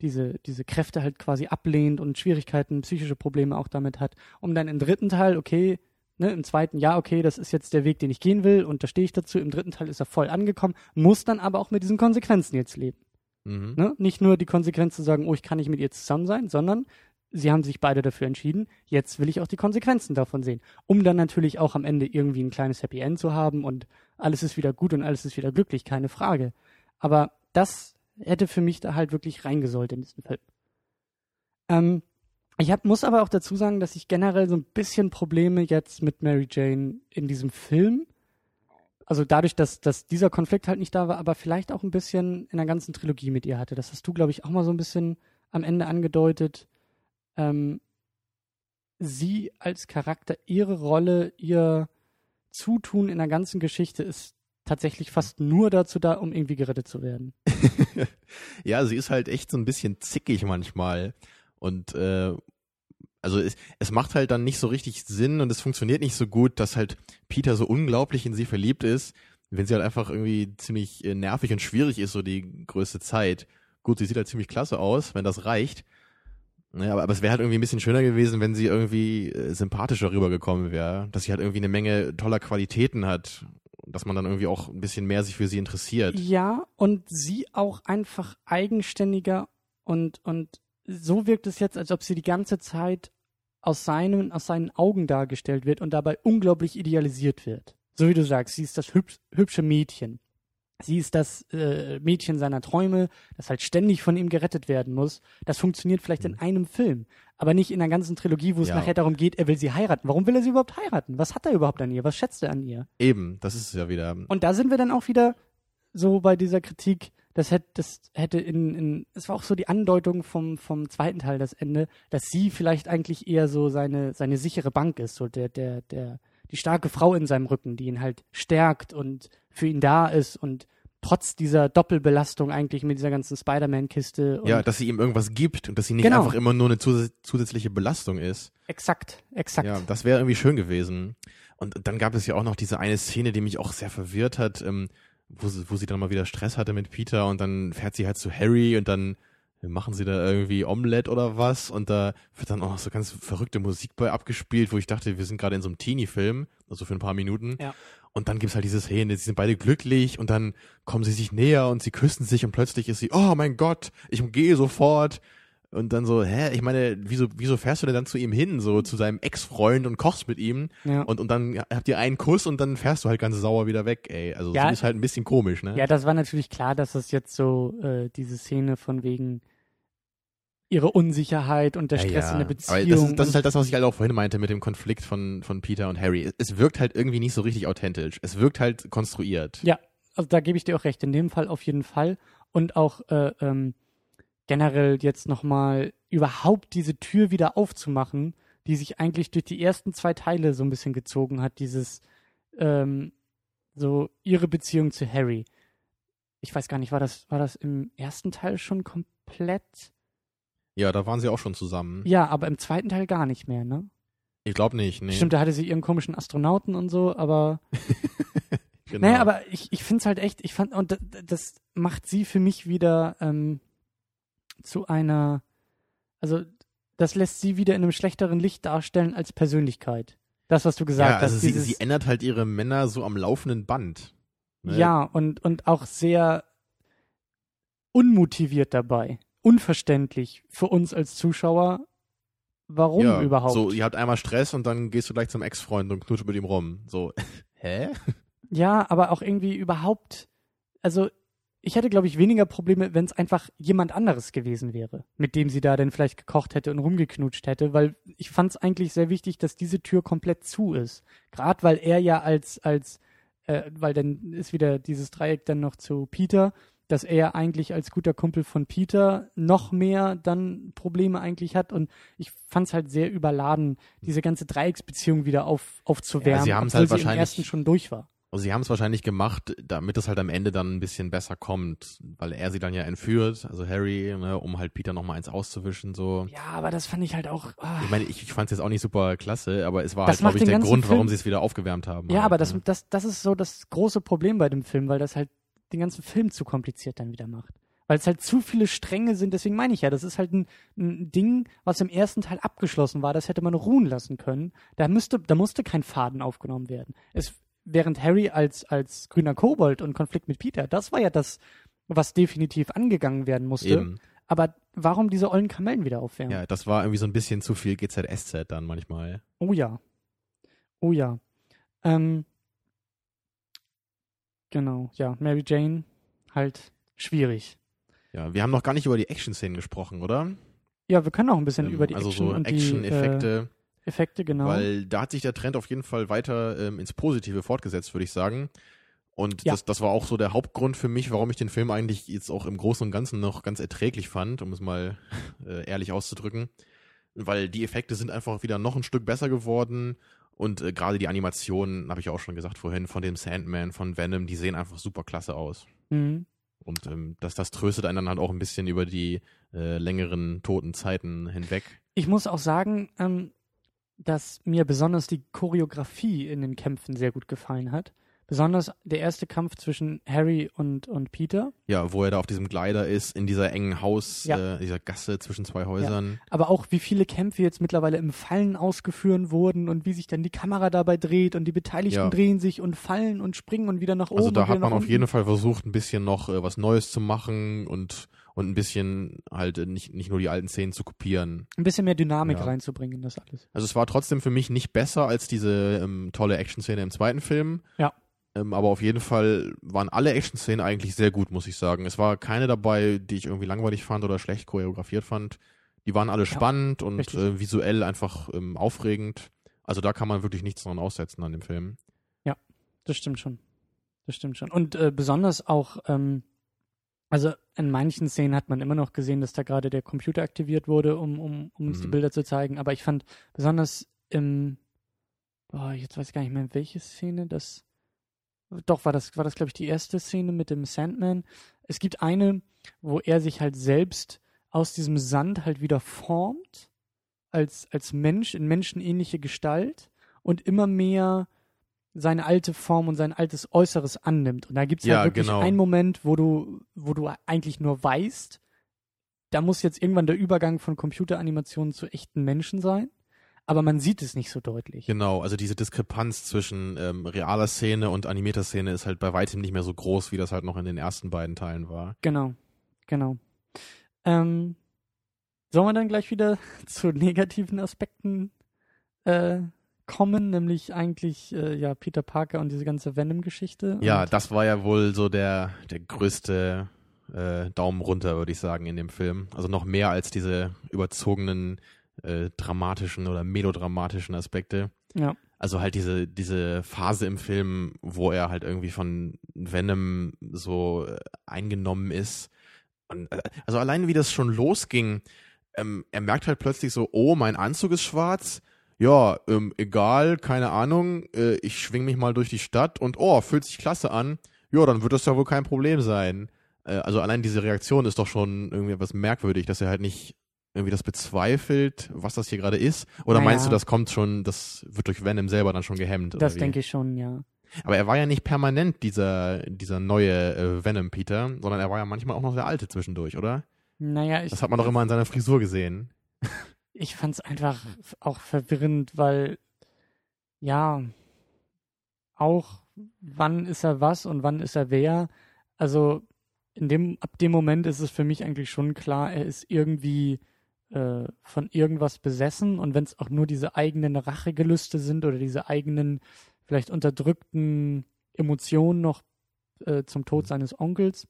diese, diese Kräfte halt quasi ablehnt und Schwierigkeiten, psychische Probleme auch damit hat, um dann im dritten Teil, okay, ne, im zweiten, ja, okay, das ist jetzt der Weg, den ich gehen will und da stehe ich dazu, im dritten Teil ist er voll angekommen, muss dann aber auch mit diesen Konsequenzen jetzt leben. Mhm. Ne? Nicht nur die Konsequenz zu sagen, oh, ich kann nicht mit ihr zusammen sein, sondern sie haben sich beide dafür entschieden, jetzt will ich auch die Konsequenzen davon sehen. Um dann natürlich auch am Ende irgendwie ein kleines Happy End zu haben und alles ist wieder gut und alles ist wieder glücklich, keine Frage. Aber das hätte für mich da halt wirklich reingesollt in diesen Film. Ähm, ich hab, muss aber auch dazu sagen, dass ich generell so ein bisschen Probleme jetzt mit Mary Jane in diesem Film also dadurch, dass, dass dieser Konflikt halt nicht da war, aber vielleicht auch ein bisschen in der ganzen Trilogie mit ihr hatte. Das hast du, glaube ich, auch mal so ein bisschen am Ende angedeutet. Ähm, sie als Charakter, ihre Rolle, ihr Zutun in der ganzen Geschichte ist tatsächlich fast nur dazu da, um irgendwie gerettet zu werden. ja, sie ist halt echt so ein bisschen zickig manchmal. Und äh, also es, es macht halt dann nicht so richtig Sinn und es funktioniert nicht so gut, dass halt Peter so unglaublich in sie verliebt ist, wenn sie halt einfach irgendwie ziemlich äh, nervig und schwierig ist, so die größte Zeit. Gut, sie sieht halt ziemlich klasse aus, wenn das reicht. Ja, aber, aber es wäre halt irgendwie ein bisschen schöner gewesen, wenn sie irgendwie äh, sympathischer rübergekommen wäre, dass sie halt irgendwie eine Menge toller Qualitäten hat, dass man dann irgendwie auch ein bisschen mehr sich für sie interessiert. Ja, und sie auch einfach eigenständiger und, und so wirkt es jetzt, als ob sie die ganze Zeit aus seinen, aus seinen Augen dargestellt wird und dabei unglaublich idealisiert wird. So wie du sagst, sie ist das hübsch, hübsche Mädchen. Sie ist das äh, Mädchen seiner Träume, das halt ständig von ihm gerettet werden muss. Das funktioniert vielleicht in einem Film, aber nicht in der ganzen Trilogie, wo es Ja. nachher darum geht, er will sie heiraten. Warum will er sie überhaupt heiraten? Was hat er überhaupt an ihr? Was schätzt er an ihr? Eben, das ist es ja wieder. Und da sind wir dann auch wieder so bei dieser Kritik, das hätte, das hätte in, in, es war auch so die Andeutung vom, vom zweiten Teil, das Ende, dass sie vielleicht eigentlich eher so seine, seine sichere Bank ist, so der, der, der, die starke Frau in seinem Rücken, die ihn halt stärkt und für ihn da ist und trotz dieser Doppelbelastung eigentlich mit dieser ganzen Spider-Man-Kiste. Ja, dass sie ihm irgendwas gibt und dass sie nicht Genau. einfach immer nur eine zus zusätzliche Belastung ist. Exakt, exakt. Ja, das wäre irgendwie schön gewesen. Und dann gab es ja auch noch diese eine Szene, die mich auch sehr verwirrt hat, ähm, wo, sie, wo sie dann mal wieder Stress hatte mit Peter und dann fährt sie halt zu Harry und dann machen sie da irgendwie Omelette oder was und da wird dann auch noch so ganz verrückte Musik bei abgespielt, wo ich dachte, wir sind gerade in so einem Teenie-Film, also für ein paar Minuten. Ja. Und dann gibt's halt diese Szene, sie sind beide glücklich und dann kommen sie sich näher und sie küssen sich und plötzlich ist sie, oh mein Gott, ich gehe sofort. Und dann so, hä, ich meine, wieso, wieso fährst du denn dann zu ihm hin, so zu seinem Ex-Freund und kochst mit ihm? Ja. Und, und dann habt ihr einen Kuss und dann fährst du halt ganz sauer wieder weg, ey. Also Ja. das ist halt ein bisschen komisch, ne? Ja, das war natürlich klar, dass das jetzt so äh, diese Szene von wegen ihre Unsicherheit und der Stress ja. in der Aber Beziehung. das ist, das ist halt das, was ich halt auch vorhin meinte mit dem Konflikt von, von Peter und Harry. Es wirkt halt irgendwie nicht so richtig authentisch. Es wirkt halt konstruiert. Ja, also da gebe ich dir auch recht. In dem Fall auf jeden Fall. Und auch äh, ähm, generell jetzt nochmal überhaupt diese Tür wieder aufzumachen, die sich eigentlich durch die ersten zwei Teile so ein bisschen gezogen hat, dieses ähm, so ihre Beziehung zu Harry. Ich weiß gar nicht, war das, war das im ersten Teil schon komplett? Ja, da waren sie auch schon zusammen. Ja, aber im zweiten Teil gar nicht mehr, ne? Ich glaube nicht, nee. Stimmt, da hatte sie ihren komischen Astronauten und so, aber genau. Naja, aber ich, ich finde es halt echt, ich fand, und das macht sie für mich wieder ähm, zu einer, also das lässt sie wieder in einem schlechteren Licht darstellen als Persönlichkeit. Das, was du gesagt ja, also hast. sie, dieses, sie ändert halt ihre Männer so am laufenden Band. Ne? ja, und, und auch sehr unmotiviert dabei. Unverständlich für uns als Zuschauer. Warum ja, überhaupt? So, ihr habt einmal Stress und dann gehst du gleich zum Ex-Freund und knutscht mit ihm rum. So, hä? Ja, aber auch irgendwie überhaupt, also ich hätte, glaube ich, weniger Probleme, wenn es einfach jemand anderes gewesen wäre, mit dem sie da dann vielleicht gekocht hätte und rumgeknutscht hätte, weil ich fand es eigentlich sehr wichtig, dass diese Tür komplett zu ist. Gerade weil er ja als, als, äh, weil dann ist wieder dieses Dreieck dann noch zu Peter, dass er eigentlich als guter Kumpel von Peter noch mehr dann Probleme eigentlich hat und ich fand es halt sehr überladen, diese ganze Dreiecksbeziehung wieder auf, aufzuwärmen, Ja, sie obwohl halt sie im ersten schon durch war. Also sie haben es wahrscheinlich gemacht, damit es halt am Ende dann ein bisschen besser kommt, weil er sie dann ja entführt, also Harry, ne, um halt Peter nochmal eins auszuwischen, so. Ja, aber das fand ich halt auch. ah. Ich meine, ich, ich fand es jetzt auch nicht super klasse, aber es war Das halt, glaube ich, der Grund, Film- warum sie es wieder aufgewärmt haben. ja, halt, aber das, ne? das, das ist so das große Problem bei dem Film, weil das halt den ganzen Film zu kompliziert dann wieder macht. Weil es halt zu viele Stränge sind, deswegen meine ich ja, das ist halt ein, ein Ding, was im ersten Teil abgeschlossen war, das hätte man ruhen lassen können. Da müsste, da musste kein Faden aufgenommen werden. Es, während Harry als, als grüner Kobold und Konflikt mit Peter, das war ja das, was definitiv angegangen werden musste. Eben. Aber warum diese ollen Kamellen wieder aufwärmen? Ja, das war irgendwie so ein bisschen zu viel GZSZ dann manchmal. Oh ja. Oh ja. Ähm, genau, ja. Mary Jane, halt schwierig. Ja, wir haben noch gar nicht über die Action-Szenen gesprochen, oder? Ja, wir können auch ein bisschen Ähm, über die also Action so und äh, Action-Effekte, Effekte, genau. weil da hat sich der Trend auf jeden Fall weiter ähm, ins Positive fortgesetzt, würde ich sagen. Und Ja. das, das war auch so der Hauptgrund für mich, warum ich den Film eigentlich jetzt auch im Großen und Ganzen noch ganz erträglich fand, um es mal äh, ehrlich auszudrücken. Weil die Effekte sind einfach wieder noch ein Stück besser geworden. Und äh, gerade die Animationen, habe ich auch schon gesagt vorhin, von dem Sandman, von Venom, die sehen einfach super klasse aus. mhm. Und ähm, das, das tröstet einen dann halt auch ein bisschen über die äh, längeren toten Zeiten hinweg. Ich muss auch sagen, ähm, dass mir besonders die Choreografie in den Kämpfen sehr gut gefallen hat. Besonders der erste Kampf zwischen Harry und, und Peter. Ja, wo er da auf diesem Gleiter ist, in dieser engen Haus, Ja. äh, dieser Gasse zwischen zwei Häusern. Aber auch wie viele Kämpfe jetzt mittlerweile im Fallen ausgeführt wurden und wie sich dann die Kamera dabei dreht und die Beteiligten Ja. drehen sich und fallen und springen und wieder nach oben. Also da hat man auf jeden Fall versucht, ein bisschen noch äh, was Neues zu machen und, und ein bisschen halt äh, nicht, nicht nur die alten Szenen zu kopieren. ein bisschen mehr Dynamik Ja. reinzubringen in das alles. Also es war trotzdem für mich nicht besser als diese ähm, tolle Action-Szene im zweiten Film. Ja. Ähm, aber auf jeden Fall waren alle Action-Szenen eigentlich sehr gut, muss ich sagen. Es war keine dabei, die ich irgendwie langweilig fand oder schlecht choreografiert fand. Die waren alle spannend und äh, visuell einfach ähm, aufregend. Also da kann man wirklich nichts dran aussetzen an dem Film. Das stimmt schon. Das stimmt schon. Und äh, besonders auch, ähm, also in manchen Szenen hat man immer noch gesehen, dass da gerade der Computer aktiviert wurde, um, um, um uns die Mhm. Bilder zu zeigen. Aber ich fand besonders im, boah, jetzt weiß ich gar nicht mehr, welche Szene das. Doch, war das, war das, glaube ich, die erste Szene mit dem Sandman. Es gibt eine, wo er sich halt selbst aus diesem Sand halt wieder formt, als, als Mensch, in menschenähnliche Gestalt und immer mehr seine alte Form und sein altes Äußeres annimmt. Und da gibt es Ja, halt wirklich genau. einen Moment, wo du, wo du eigentlich nur weißt, da muss jetzt irgendwann der Übergang von Computeranimationen zu echten Menschen sein. Aber man sieht es nicht so deutlich. Genau, also diese Diskrepanz zwischen ähm, realer Szene und animierter Szene ist halt bei weitem nicht mehr so groß, wie das halt noch in den ersten beiden Teilen war. Genau, genau. Ähm, sollen wir dann gleich wieder zu negativen Aspekten äh, kommen, nämlich eigentlich äh, ja Peter Parker und diese ganze Venom-Geschichte? Ja, das war ja wohl so der, der größte äh, Daumen runter, würde ich sagen, in dem Film. Also noch mehr als diese überzogenen äh, dramatischen oder melodramatischen Aspekte. Ja. Also halt diese, diese Phase im Film, wo er halt irgendwie von Venom so äh, eingenommen ist. Und, äh, also allein wie das schon losging, ähm, er merkt halt plötzlich so, oh, mein Anzug ist schwarz. Ja, ähm, egal, keine Ahnung, äh, ich schwing mich mal durch die Stadt und oh, fühlt sich klasse an. Ja, dann wird das ja wohl kein Problem sein. Äh, also allein diese Reaktion ist doch schon irgendwie etwas merkwürdig, dass er halt nicht irgendwie das bezweifelt, was das hier gerade ist? Oder Naja. meinst du, das kommt schon, das wird durch Venom selber dann schon gehemmt? Das denke ich schon, ja. Aber er war ja nicht permanent dieser, dieser neue äh, Venom-Peter, sondern er war ja manchmal auch noch der alte zwischendurch, oder? Naja, ich, Das hat man doch immer in seiner Frisur gesehen. ich fand es einfach auch verwirrend, weil ja, auch wann ist er was und wann ist er wer. Also in dem, ab dem Moment ist es für mich eigentlich schon klar, er ist irgendwie äh, von irgendwas besessen und wenn es auch nur diese eigenen Rachegelüste sind oder diese eigenen vielleicht unterdrückten Emotionen noch äh, zum Tod seines Onkels.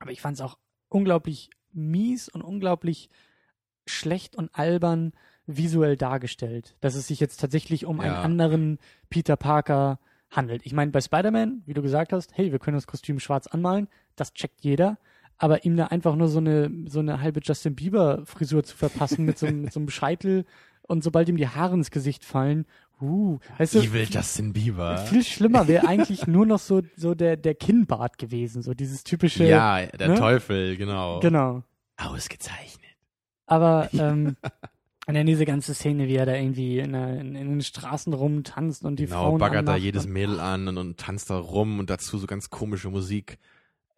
Aber ich fand es auch unglaublich mies und unglaublich schlecht und albern visuell dargestellt, dass es sich jetzt tatsächlich um einen Ja. anderen Peter Parker handelt. Ich meine, bei Spider-Man, wie du gesagt hast, hey, wir können das Kostüm schwarz anmalen, das checkt jeder, aber ihm da einfach nur so eine, so eine halbe Justin Bieber-Frisur zu verpassen mit so, einem- mit so einem Scheitel und sobald ihm die Haare ins Gesicht fallen, uh, weißt du, Evil Justin Bieber. viel schlimmer wäre eigentlich nur noch so, so der, der Kinnbart gewesen, so dieses typische, Ja, der ne? Teufel, genau. genau. Ausgezeichnet. Aber ähm, und dann diese ganze Szene, wie er da irgendwie in, der, in, in den Straßen rumtanzt und die Genau, Frauen baggert da jedes Mädel an und, und tanzt da rum und dazu so ganz komische Musik.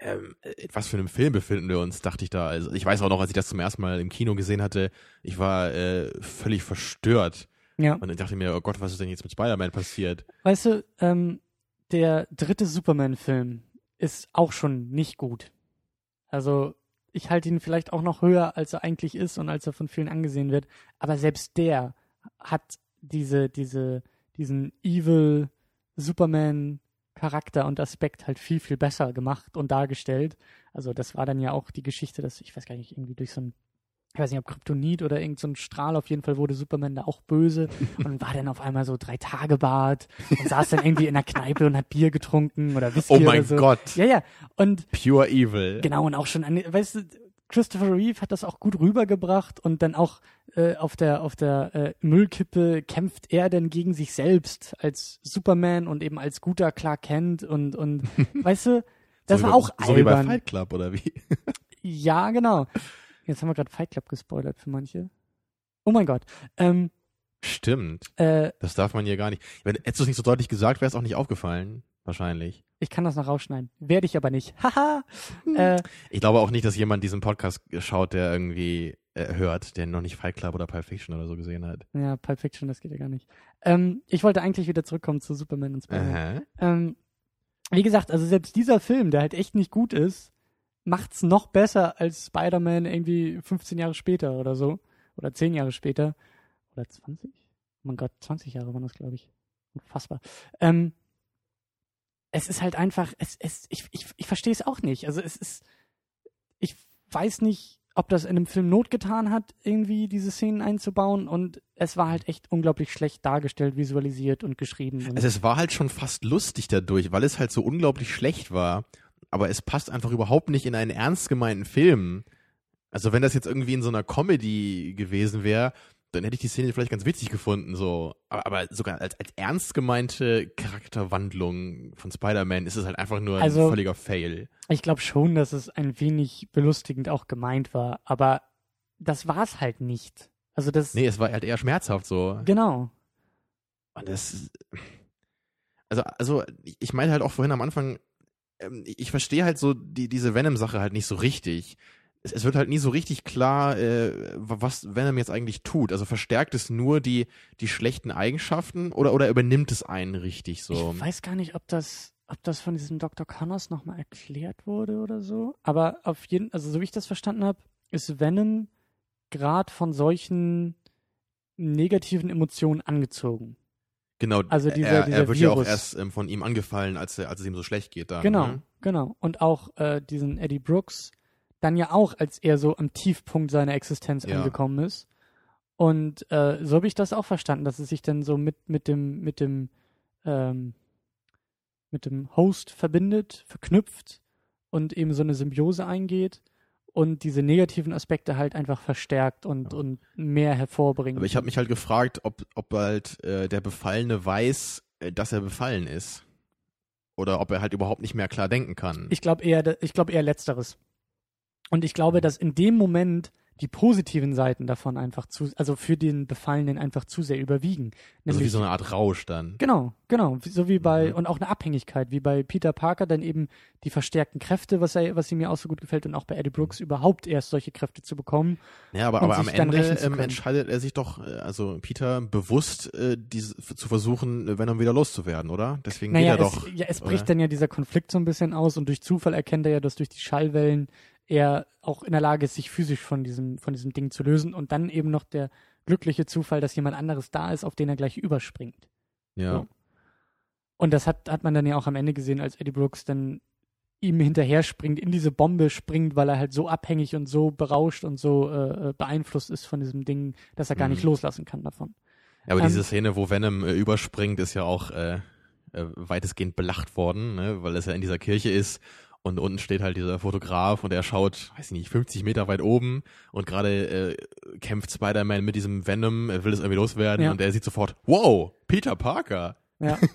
Ähm, in was für einem Film befinden wir uns, dachte ich da. Also ich weiß auch noch, als ich das zum ersten Mal im Kino gesehen hatte, ich war äh, völlig verstört. Ja, Und ich dachte mir, oh Gott, was ist denn jetzt mit Spider-Man passiert? weißt du, ähm, der dritte Superman-Film ist auch schon nicht gut. Also ich halte ihn vielleicht auch noch höher, als er eigentlich ist und als er von vielen angesehen wird. Aber selbst der hat diese, diese, diesen evil Superman-Charakter und Aspekt halt viel, viel besser gemacht und dargestellt. Also das war dann ja auch die Geschichte, dass, ich weiß gar nicht, irgendwie durch so ein, ich weiß nicht, ob Kryptonit oder irgend so ein Strahl, auf jeden Fall wurde Superman da auch böse und war dann auf einmal so drei Tage Bart und saß dann irgendwie in der Kneipe und hat Bier getrunken oder Whisky Oh mein so. Gott, Ja, ja. Und pure evil. Genau, und auch schon an, weißt du, Christopher Reeve hat das auch gut rübergebracht und dann auch äh, auf der auf der äh, Müllkippe kämpft er dann gegen sich selbst als Superman und eben als guter Clark Kent und und weißt du, das so war wie, auch So wie bei albern. Fight Club, oder wie? ja, genau. Jetzt haben wir gerade Fight Club gespoilert für manche. Oh mein Gott. Ähm, Stimmt. äh, Das darf man hier gar nicht. Wenn, hättest du es nicht so deutlich gesagt, wäre es auch nicht aufgefallen. Wahrscheinlich. ich kann das noch rausschneiden. Werde ich aber nicht. Haha. äh, Ich glaube auch nicht, dass jemand diesen Podcast schaut, der irgendwie äh, hört, der noch nicht Fight Club oder Pulp Fiction oder so gesehen hat. ja, Pulp Fiction, das geht ja gar nicht. Ähm, ich wollte eigentlich wieder zurückkommen zu Superman und Spider-Man. Ähm, wie gesagt, also selbst dieser Film, der halt echt nicht gut ist, macht's noch besser als Spider-Man irgendwie 15 Jahre später oder so. Oder 10 Jahre später. Oder 20? Oh mein Gott, 20 Jahre waren das, glaube ich. Unfassbar. Ähm, es ist halt einfach, es, es, ich, ich, ich verstehe es auch nicht. Also es ist, ich weiß nicht, ob das in einem Film Not getan hat, irgendwie diese Szenen einzubauen und es war halt echt unglaublich schlecht dargestellt, visualisiert und geschrieben. Und Also es war halt schon fast lustig dadurch, weil es halt so unglaublich schlecht war. Aber es passt einfach überhaupt nicht in einen ernst gemeinten Film. Also wenn das jetzt irgendwie in so einer Comedy gewesen wäre, dann hätte ich die Szene vielleicht ganz witzig gefunden, so. Aber, aber sogar als, als ernst gemeinte Charakterwandlung von Spider-Man ist es halt einfach nur ein Also- völliger Fail. Ich glaube schon, dass es ein wenig belustigend auch gemeint war, aber das war es halt nicht. Also das Nee, es war halt eher schmerzhaft so. genau. Und das also also ich meine halt auch vorhin am Anfang ähm, ich verstehe halt so die diese Venom Sache halt nicht so richtig. Es, es wird halt nie so richtig klar, äh, was Venom jetzt eigentlich tut. Also verstärkt es nur die die schlechten Eigenschaften oder oder übernimmt es einen richtig so? Ich weiß gar nicht, ob das ob das von diesem Dr. Connors nochmal erklärt wurde oder so, aber auf jeden also so wie ich das verstanden habe, ist Venom gerade von solchen negativen Emotionen angezogen. Genau, Also dieser- er, dieser er wird ja auch Virus. erst ähm, von ihm angefallen, als, er, als es ihm so schlecht geht dann. Genau, Ne? genau. Und auch äh, diesen Eddie Brooks, dann ja auch, als er so am Tiefpunkt seiner Existenz Ja. angekommen ist. Und äh, so habe ich das auch verstanden, dass es sich dann so mit, mit dem, mit dem, ähm, mit dem Host verbindet, verknüpft und eben so eine Symbiose eingeht und diese negativen Aspekte halt einfach verstärkt und, Ja. und mehr hervorbringt. Aber ich habe mich halt gefragt, ob, ob halt äh, der Befallene weiß, äh, dass er befallen ist. Oder ob er halt überhaupt nicht mehr klar denken kann. Ich glaube eher, ich glaube eher Letzteres. Und ich glaube, dass in dem Moment die positiven Seiten davon einfach zu, also für den Befallenen einfach zu sehr überwiegen. also wie Nämlich, so eine Art Rausch dann. genau, genau, so wie bei, Mhm. und auch eine Abhängigkeit, wie bei Peter Parker dann eben die verstärkten Kräfte, was er, was ihm mir auch so gut gefällt, und auch bei Eddie Brooks überhaupt erst solche Kräfte zu bekommen. Ja, aber, aber am Ende ähm, entscheidet er sich doch, äh, also Peter, bewusst äh, diese, zu versuchen, Venom wieder loszuwerden, oder? Deswegen Naja, geht er es, doch. ja, es oder? bricht dann ja dieser Konflikt so ein bisschen aus und durch Zufall erkennt er ja, dass durch die Schallwellen er auch in der Lage ist, sich physisch von diesem, von diesem Ding zu lösen und dann eben noch der glückliche Zufall, dass jemand anderes da ist, auf den er gleich überspringt. ja. so. Und das hat, hat man dann ja auch am Ende gesehen, als Eddie Brooks dann ihm hinterher springt, in diese Bombe springt, weil er halt so abhängig und so berauscht und so äh, äh, beeinflusst ist von diesem Ding, dass er gar Mhm. nicht loslassen kann davon. Ja, aber Ähm, diese Szene, wo Venom äh, überspringt, ist ja auch äh, äh, weitestgehend belacht worden, ne? weil es ja in dieser Kirche ist und unten steht halt dieser Fotograf und er schaut, weiß ich nicht, 50 Meter weit oben und gerade äh, kämpft Spider-Man mit diesem Venom, er will es irgendwie loswerden Ja. und er sieht sofort, wow, Peter Parker. Ja.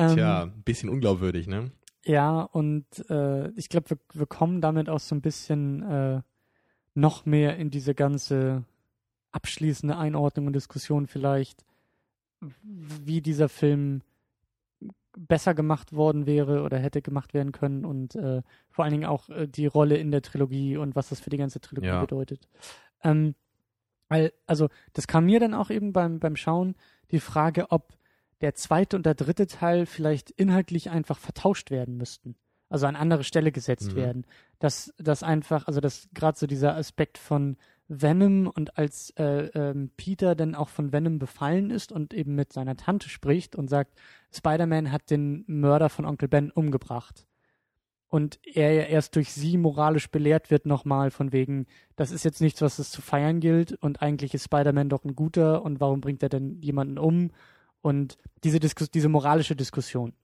Ähm, Tja, ein bisschen unglaubwürdig, ne? Ja, und äh, ich glaube, wir, wir kommen damit auch so ein bisschen äh, noch mehr in diese ganze abschließende Einordnung und Diskussion vielleicht, wie dieser Film besser gemacht worden wäre oder hätte gemacht werden können und äh, vor allen Dingen auch äh, die Rolle in der Trilogie und was das für die ganze Trilogie Ja. bedeutet. Ähm, weil, also, das kam mir dann auch eben beim, beim Schauen die Frage, ob der zweite und der dritte Teil vielleicht inhaltlich einfach vertauscht werden müssten. Also an andere Stelle gesetzt Mhm. werden. Dass das einfach, also dass gerade so dieser Aspekt von Venom und als äh, ähm, Peter dann auch von Venom befallen ist und eben mit seiner Tante spricht und sagt, Spider-Man hat den Mörder von Onkel Ben umgebracht. Und er ja erst durch sie moralisch belehrt wird nochmal von wegen, das ist jetzt nichts, was es zu feiern gilt und eigentlich ist Spider-Man doch ein guter und warum bringt er denn jemanden um? Und diese, Diskus diese moralische Diskussion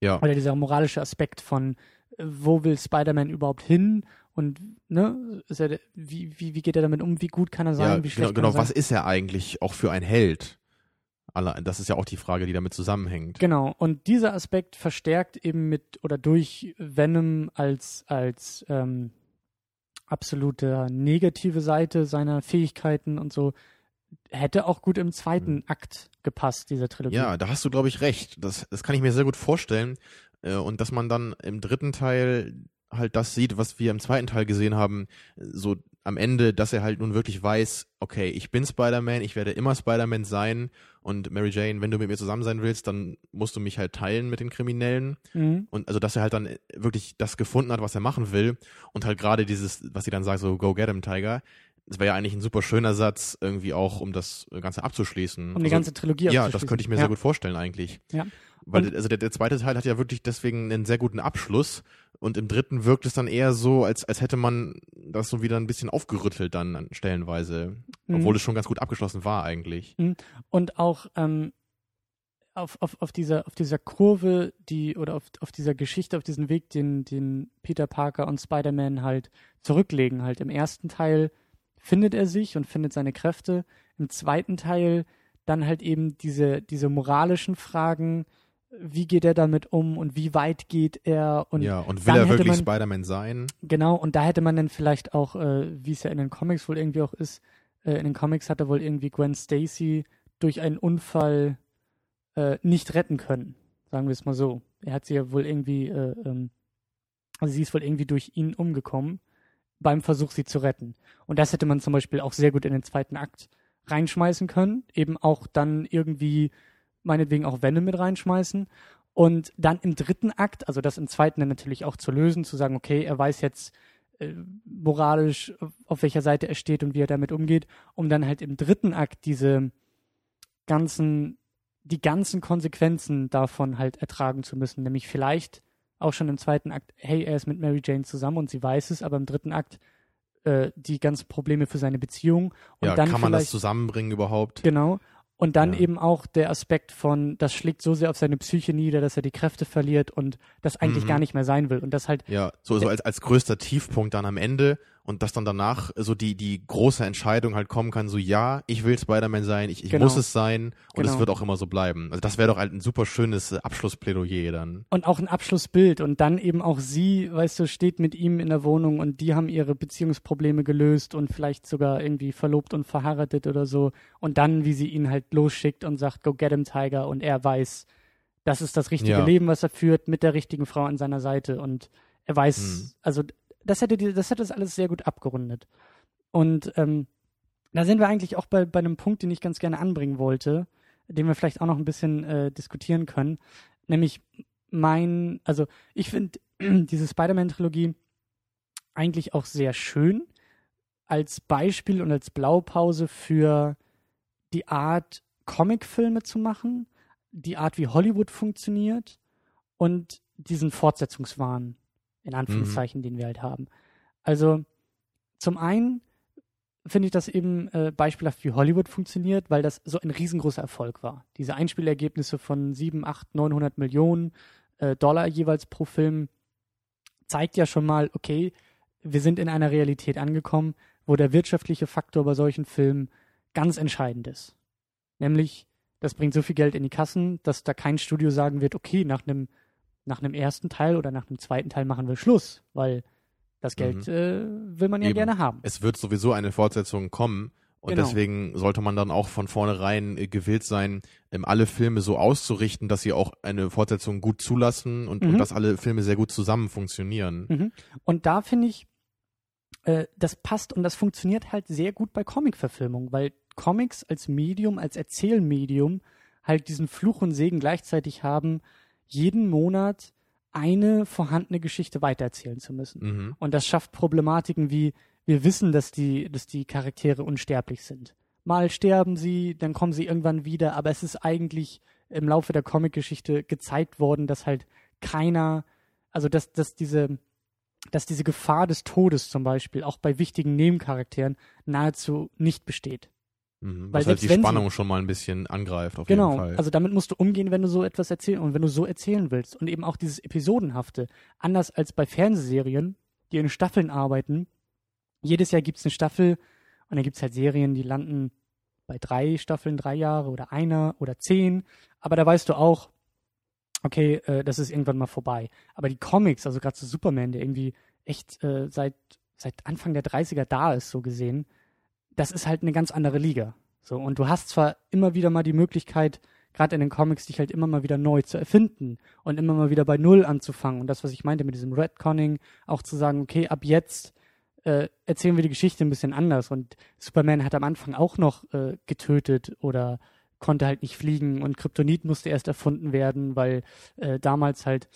Ja. oder dieser moralische Aspekt von, äh, wo will Spider-Man überhaupt hin und ne, ist er, wie, wie, wie geht er damit um, wie gut kann er sein, Ja, wie schlecht genau, kann genau. er sein? was ist er eigentlich auch für ein Held? Das ist ja auch die Frage, die damit zusammenhängt. Genau, und dieser Aspekt verstärkt eben mit oder durch Venom als, als ähm, absolute negative Seite seiner Fähigkeiten und so, hätte auch gut im zweiten Akt gepasst, dieser Trilogie. Ja, da hast du, glaube ich, recht. Das, das kann ich mir sehr gut vorstellen. Äh, Und dass man dann im dritten Teil halt das sieht, was wir im zweiten Teil gesehen haben, so am Ende, dass er halt nun wirklich weiß, okay, ich bin Spider-Man, ich werde immer Spider-Man sein und Mary Jane, wenn du mit mir zusammen sein willst, dann musst du mich halt teilen mit den Kriminellen Mhm. und also, dass er halt dann wirklich das gefunden hat, was er machen will und halt gerade dieses, was sie dann sagt, so go get him, Tiger, das wäre ja eigentlich ein super schöner Satz irgendwie auch, um das Ganze abzuschließen. Um die Also, ganze Trilogie ja, das abzuschließen. könnte ich mir ja. sehr gut vorstellen eigentlich. Ja. Weil Und- also der, der zweite Teil hat ja wirklich deswegen einen sehr guten Abschluss und im dritten wirkt es dann eher so, als, als hätte man das so wieder ein bisschen aufgerüttelt dann an stellenweise, Mhm. obwohl es schon ganz gut abgeschlossen war eigentlich. Und auch ähm, auf, auf, auf, dieser, auf dieser Kurve, die, oder auf, auf dieser Geschichte, auf diesen Weg, den, den Peter Parker und Spider-Man halt zurücklegen. Halt im ersten Teil findet er sich und findet seine Kräfte. Im zweiten Teil dann halt eben diese, diese moralischen Fragen, wie geht er damit um und wie weit geht er und ja, und will er hätte wirklich man- Spider-Man sein? Genau, und da hätte man dann vielleicht auch, äh, wie es ja in den Comics wohl irgendwie auch ist, äh, in den Comics hat er wohl irgendwie Gwen Stacy durch einen Unfall äh, nicht retten können. Sagen wir es mal so. Er hat sie ja wohl irgendwie, äh, ähm, also sie ist wohl irgendwie durch ihn umgekommen beim Versuch, sie zu retten. Und das hätte man zum Beispiel auch sehr gut in den zweiten Akt reinschmeißen können. Eben auch dann irgendwie, meinetwegen auch Venom mit reinschmeißen. Und dann im dritten Akt, also das im zweiten dann natürlich auch zu lösen, zu sagen, okay, er weiß jetzt äh, moralisch, auf welcher Seite er steht und wie er damit umgeht, um dann halt im dritten Akt diese ganzen die ganzen Konsequenzen davon halt ertragen zu müssen. Nämlich vielleicht auch schon im zweiten Akt, hey, er ist mit Mary Jane zusammen und sie weiß es, aber im dritten Akt äh, die ganzen Probleme für seine Beziehung. Und ja, dann kann man das zusammenbringen überhaupt? Genau. Und dann Ja. eben auch der Aspekt von, das schlägt so sehr auf seine Psyche nieder, dass er die Kräfte verliert und das eigentlich Mhm. gar nicht mehr sein will. Und das halt, Ja, so, so als, als größter Tiefpunkt dann am Ende und dass dann danach so die, die große Entscheidung halt kommen kann, so ja, ich will Spider-Man sein, ich, ich Genau. muss es sein und Genau. es wird auch immer so bleiben. Also das wäre doch halt ein super schönes äh, Abschlussplädoyer dann. und auch ein Abschlussbild und dann eben auch sie, weißt du, steht mit ihm in der Wohnung und die haben ihre Beziehungsprobleme gelöst und vielleicht sogar irgendwie verlobt und verheiratet oder so und dann, wie sie ihn halt losschickt und sagt, go get him, Tiger und er weiß, das ist das richtige Ja. Leben, was er führt, mit der richtigen Frau an seiner Seite und er weiß, Mhm. also das hätte die, das hätte das alles sehr gut abgerundet. Und ähm, da sind wir eigentlich auch bei, bei einem Punkt, den ich ganz gerne anbringen wollte, den wir vielleicht auch noch ein bisschen äh, diskutieren können, nämlich mein, also ich finde diese Spider-Man-Trilogie eigentlich auch sehr schön als Beispiel und als Blaupause für die Art, Comicfilme zu machen, die Art, wie Hollywood funktioniert und diesen Fortsetzungswahn, in Anführungszeichen, den wir halt haben. Also zum einen finde ich das eben äh, beispielhaft, wie Hollywood funktioniert, weil das so ein riesengroßer Erfolg war. Diese Einspielergebnisse von 7, 8, 900 Millionen äh, Dollar jeweils pro Film zeigt ja schon mal, okay, wir sind in einer Realität angekommen, wo der wirtschaftliche Faktor bei solchen Filmen ganz entscheidend ist. Nämlich, das bringt so viel Geld in die Kassen, dass da kein Studio sagen wird, okay, nach einem nach einem ersten Teil oder nach einem zweiten Teil machen wir Schluss, weil das Geld äh, will man ja Eben. gerne haben. Es wird sowieso eine Fortsetzung kommen und Genau. deswegen sollte man dann auch von vornherein äh, gewillt sein, ähm, alle Filme so auszurichten, dass sie auch eine Fortsetzung gut zulassen und, Mhm. und dass alle Filme sehr gut zusammen funktionieren. Mhm. Und da finde ich, äh, das passt und das funktioniert halt sehr gut bei Comic-Verfilmungen, weil Comics als Medium, als Erzählmedium halt diesen Fluch und Segen gleichzeitig haben, jeden Monat eine vorhandene Geschichte weitererzählen zu müssen. Mhm. Und das schafft Problematiken wie, wir wissen, dass die, dass die Charaktere unsterblich sind. Mal sterben sie, dann kommen sie irgendwann wieder, aber es ist eigentlich im Laufe der Comicgeschichte gezeigt worden, dass halt keiner, also dass, dass diese, dass diese Gefahr des Todes zum Beispiel auch bei wichtigen Nebencharakteren nahezu nicht besteht. Mhm. Weil Was halt selbst die wenn sie- Spannung schon mal ein bisschen angreift, auf jeden Genau, Fall. also damit musst du umgehen, wenn du so etwas erzählen und wenn du so erzählen willst. Und eben auch dieses Episodenhafte. Anders als bei Fernsehserien, die in Staffeln arbeiten. Jedes Jahr gibt's eine Staffel und dann gibt's halt Serien, die landen bei drei Staffeln, drei Jahre oder einer oder zehn. Aber da weißt du auch, okay, äh, das ist irgendwann mal vorbei. Aber die Comics, also gerade zu Superman, der irgendwie echt äh, seit, seit Anfang der 30er da ist, so gesehen, das ist halt eine ganz andere Liga. So, und du hast zwar immer wieder mal die Möglichkeit, gerade in den Comics, dich halt immer mal wieder neu zu erfinden und immer mal wieder bei Null anzufangen. Und das, was ich meinte mit diesem Redconning, auch zu sagen, okay, ab jetzt äh, erzählen wir die Geschichte ein bisschen anders. Und Superman hat am Anfang auch noch äh, getötet oder konnte halt nicht fliegen und Kryptonit musste erst erfunden werden, weil äh, damals halt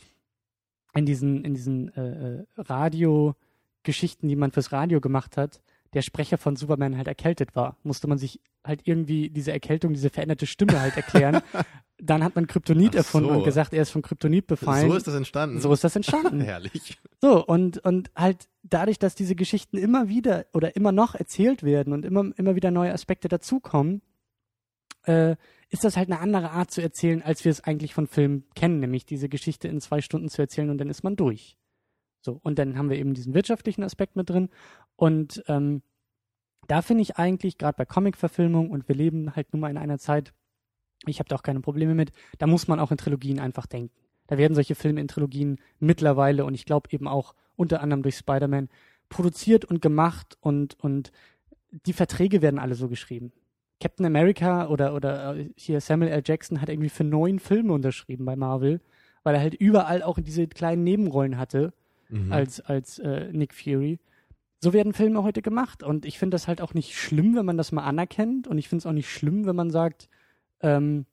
in diesen, in diesen äh, äh, Radio-Geschichten, die man fürs Radio gemacht hat, der Sprecher von Superman halt erkältet war. Musste man sich halt irgendwie diese Erkältung, diese veränderte Stimme halt erklären. Dann hat man Kryptonit Ach erfunden so. und gesagt, er ist von Kryptonit befallen. so ist das entstanden. So ist das entstanden. Herrlich. So, und, und halt dadurch, dass diese Geschichten immer wieder oder immer noch erzählt werden und immer, immer wieder neue Aspekte dazukommen, äh, ist das halt eine andere Art zu erzählen, als wir es eigentlich von Filmen kennen, nämlich diese Geschichte in zwei Stunden zu erzählen und dann ist man durch. So, und dann haben wir eben diesen wirtschaftlichen Aspekt mit drin. Und ähm, da finde ich eigentlich, gerade bei Comic-Verfilmung, und wir leben halt nun mal in einer Zeit, ich habe da auch keine Probleme mit, da muss man auch in Trilogien einfach denken. Da werden solche Filme in Trilogien mittlerweile und ich glaube eben auch unter anderem durch Spider-Man produziert und gemacht und, und die Verträge werden alle so geschrieben. Captain America oder, oder äh, hier Samuel L. Jackson hat irgendwie für neun Filme unterschrieben bei Marvel, weil er halt überall auch diese kleinen Nebenrollen hatte Mhm. als, als äh, Nick Fury. So werden Filme heute gemacht und ich finde das halt auch nicht schlimm, wenn man das mal anerkennt und ich finde es auch nicht schlimm, wenn man sagt, ähm,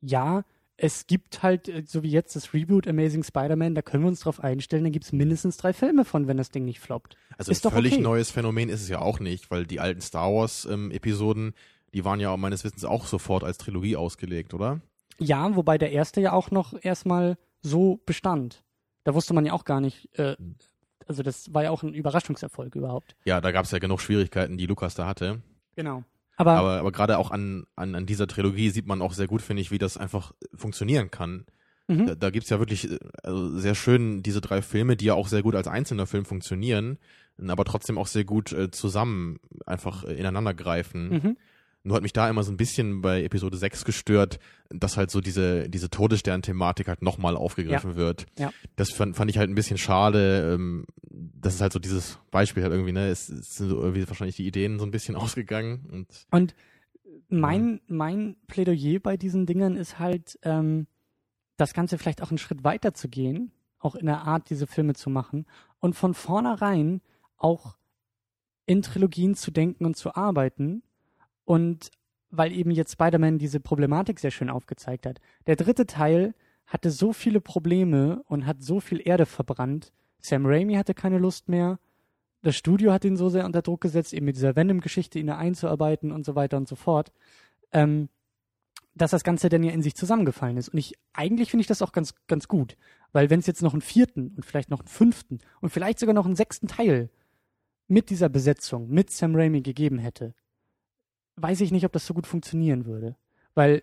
ja, es gibt halt, äh, so wie jetzt das Reboot Amazing Spider-Man, da können wir uns drauf einstellen, da gibt es mindestens drei Filme von, wenn das Ding nicht floppt. Also Ist ein völlig okay. neues Phänomen ist es ja auch nicht, weil die alten Star Wars ähm, Episoden, die waren ja meines Wissens auch sofort als Trilogie ausgelegt, oder? Ja, wobei der erste ja auch noch erstmal so bestand. Da wusste man ja auch gar nicht, äh, also das war ja auch ein Überraschungserfolg überhaupt. Ja, da gab es ja genug Schwierigkeiten, die Lukas da hatte. Genau. Aber, Aber, aber gerade auch an, an, an dieser Trilogie sieht man auch sehr gut, finde ich, wie das einfach funktionieren kann. mhm. Da, da gibt's ja wirklich äh, also sehr schön diese drei Filme, die ja auch sehr gut als einzelner Film funktionieren, aber trotzdem auch sehr gut äh, zusammen einfach äh, ineinander greifen. Mhm. Nur hat mich da immer so ein bisschen bei Episode 6 gestört, dass halt so diese, diese Todesstern-Thematik halt nochmal aufgegriffen wird. Ja. Das fand, fand ich halt ein bisschen schade. Ähm, das ist halt so dieses Beispiel halt irgendwie, ne? Es, es sind so irgendwie wahrscheinlich die Ideen so ein bisschen ausgegangen und Und mein, mein Plädoyer bei diesen Dingen ist halt, ähm, das Ganze vielleicht auch einen Schritt weiter zu gehen, auch in der Art, diese Filme zu machen und von vornherein auch in Trilogien zu denken und zu arbeiten. Und weil eben jetzt Spider-Man diese Problematik sehr schön aufgezeigt hat. Der dritte Teil hatte so viele Probleme und hat so viel Erde verbrannt. Sam Raimi hatte keine Lust mehr. Das Studio hat ihn so sehr unter Druck gesetzt, eben mit dieser Venom-Geschichte ihn einzuarbeiten und so weiter und so fort, ähm, dass das Ganze dann ja in sich zusammengefallen ist. Und ich, eigentlich finde ich das auch ganz, ganz gut. Weil wenn es jetzt noch einen vierten und vielleicht noch einen fünften und vielleicht sogar noch einen sechsten Teil mit dieser Besetzung, mit Sam Raimi gegeben hätte, weiß ich nicht, ob das so gut funktionieren würde. Weil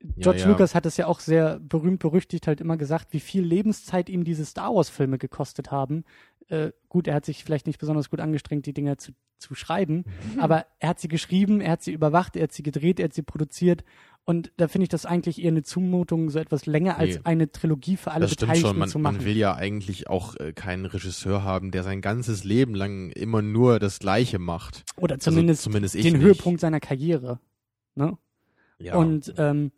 George ja. Lucas hat es ja auch sehr berühmt berüchtigt halt immer gesagt, wie viel Lebenszeit ihm diese Star Wars Filme gekostet haben. Äh, gut, er hat sich vielleicht nicht besonders gut angestrengt, die Dinger zu, zu schreiben, aber er hat sie geschrieben, er hat sie überwacht, er hat sie gedreht, er hat sie produziert und da finde ich das eigentlich eher eine Zumutung, so etwas länger als Nee. eine Trilogie für alle das stimmt Beteiligten schon. Man, zu machen. man will ja eigentlich auch äh, keinen Regisseur haben, der sein ganzes Leben lang immer nur das Gleiche macht. Oder zumindest, also, zumindest den nicht. Höhepunkt seiner Karriere. Ne? Ja. Und ähm,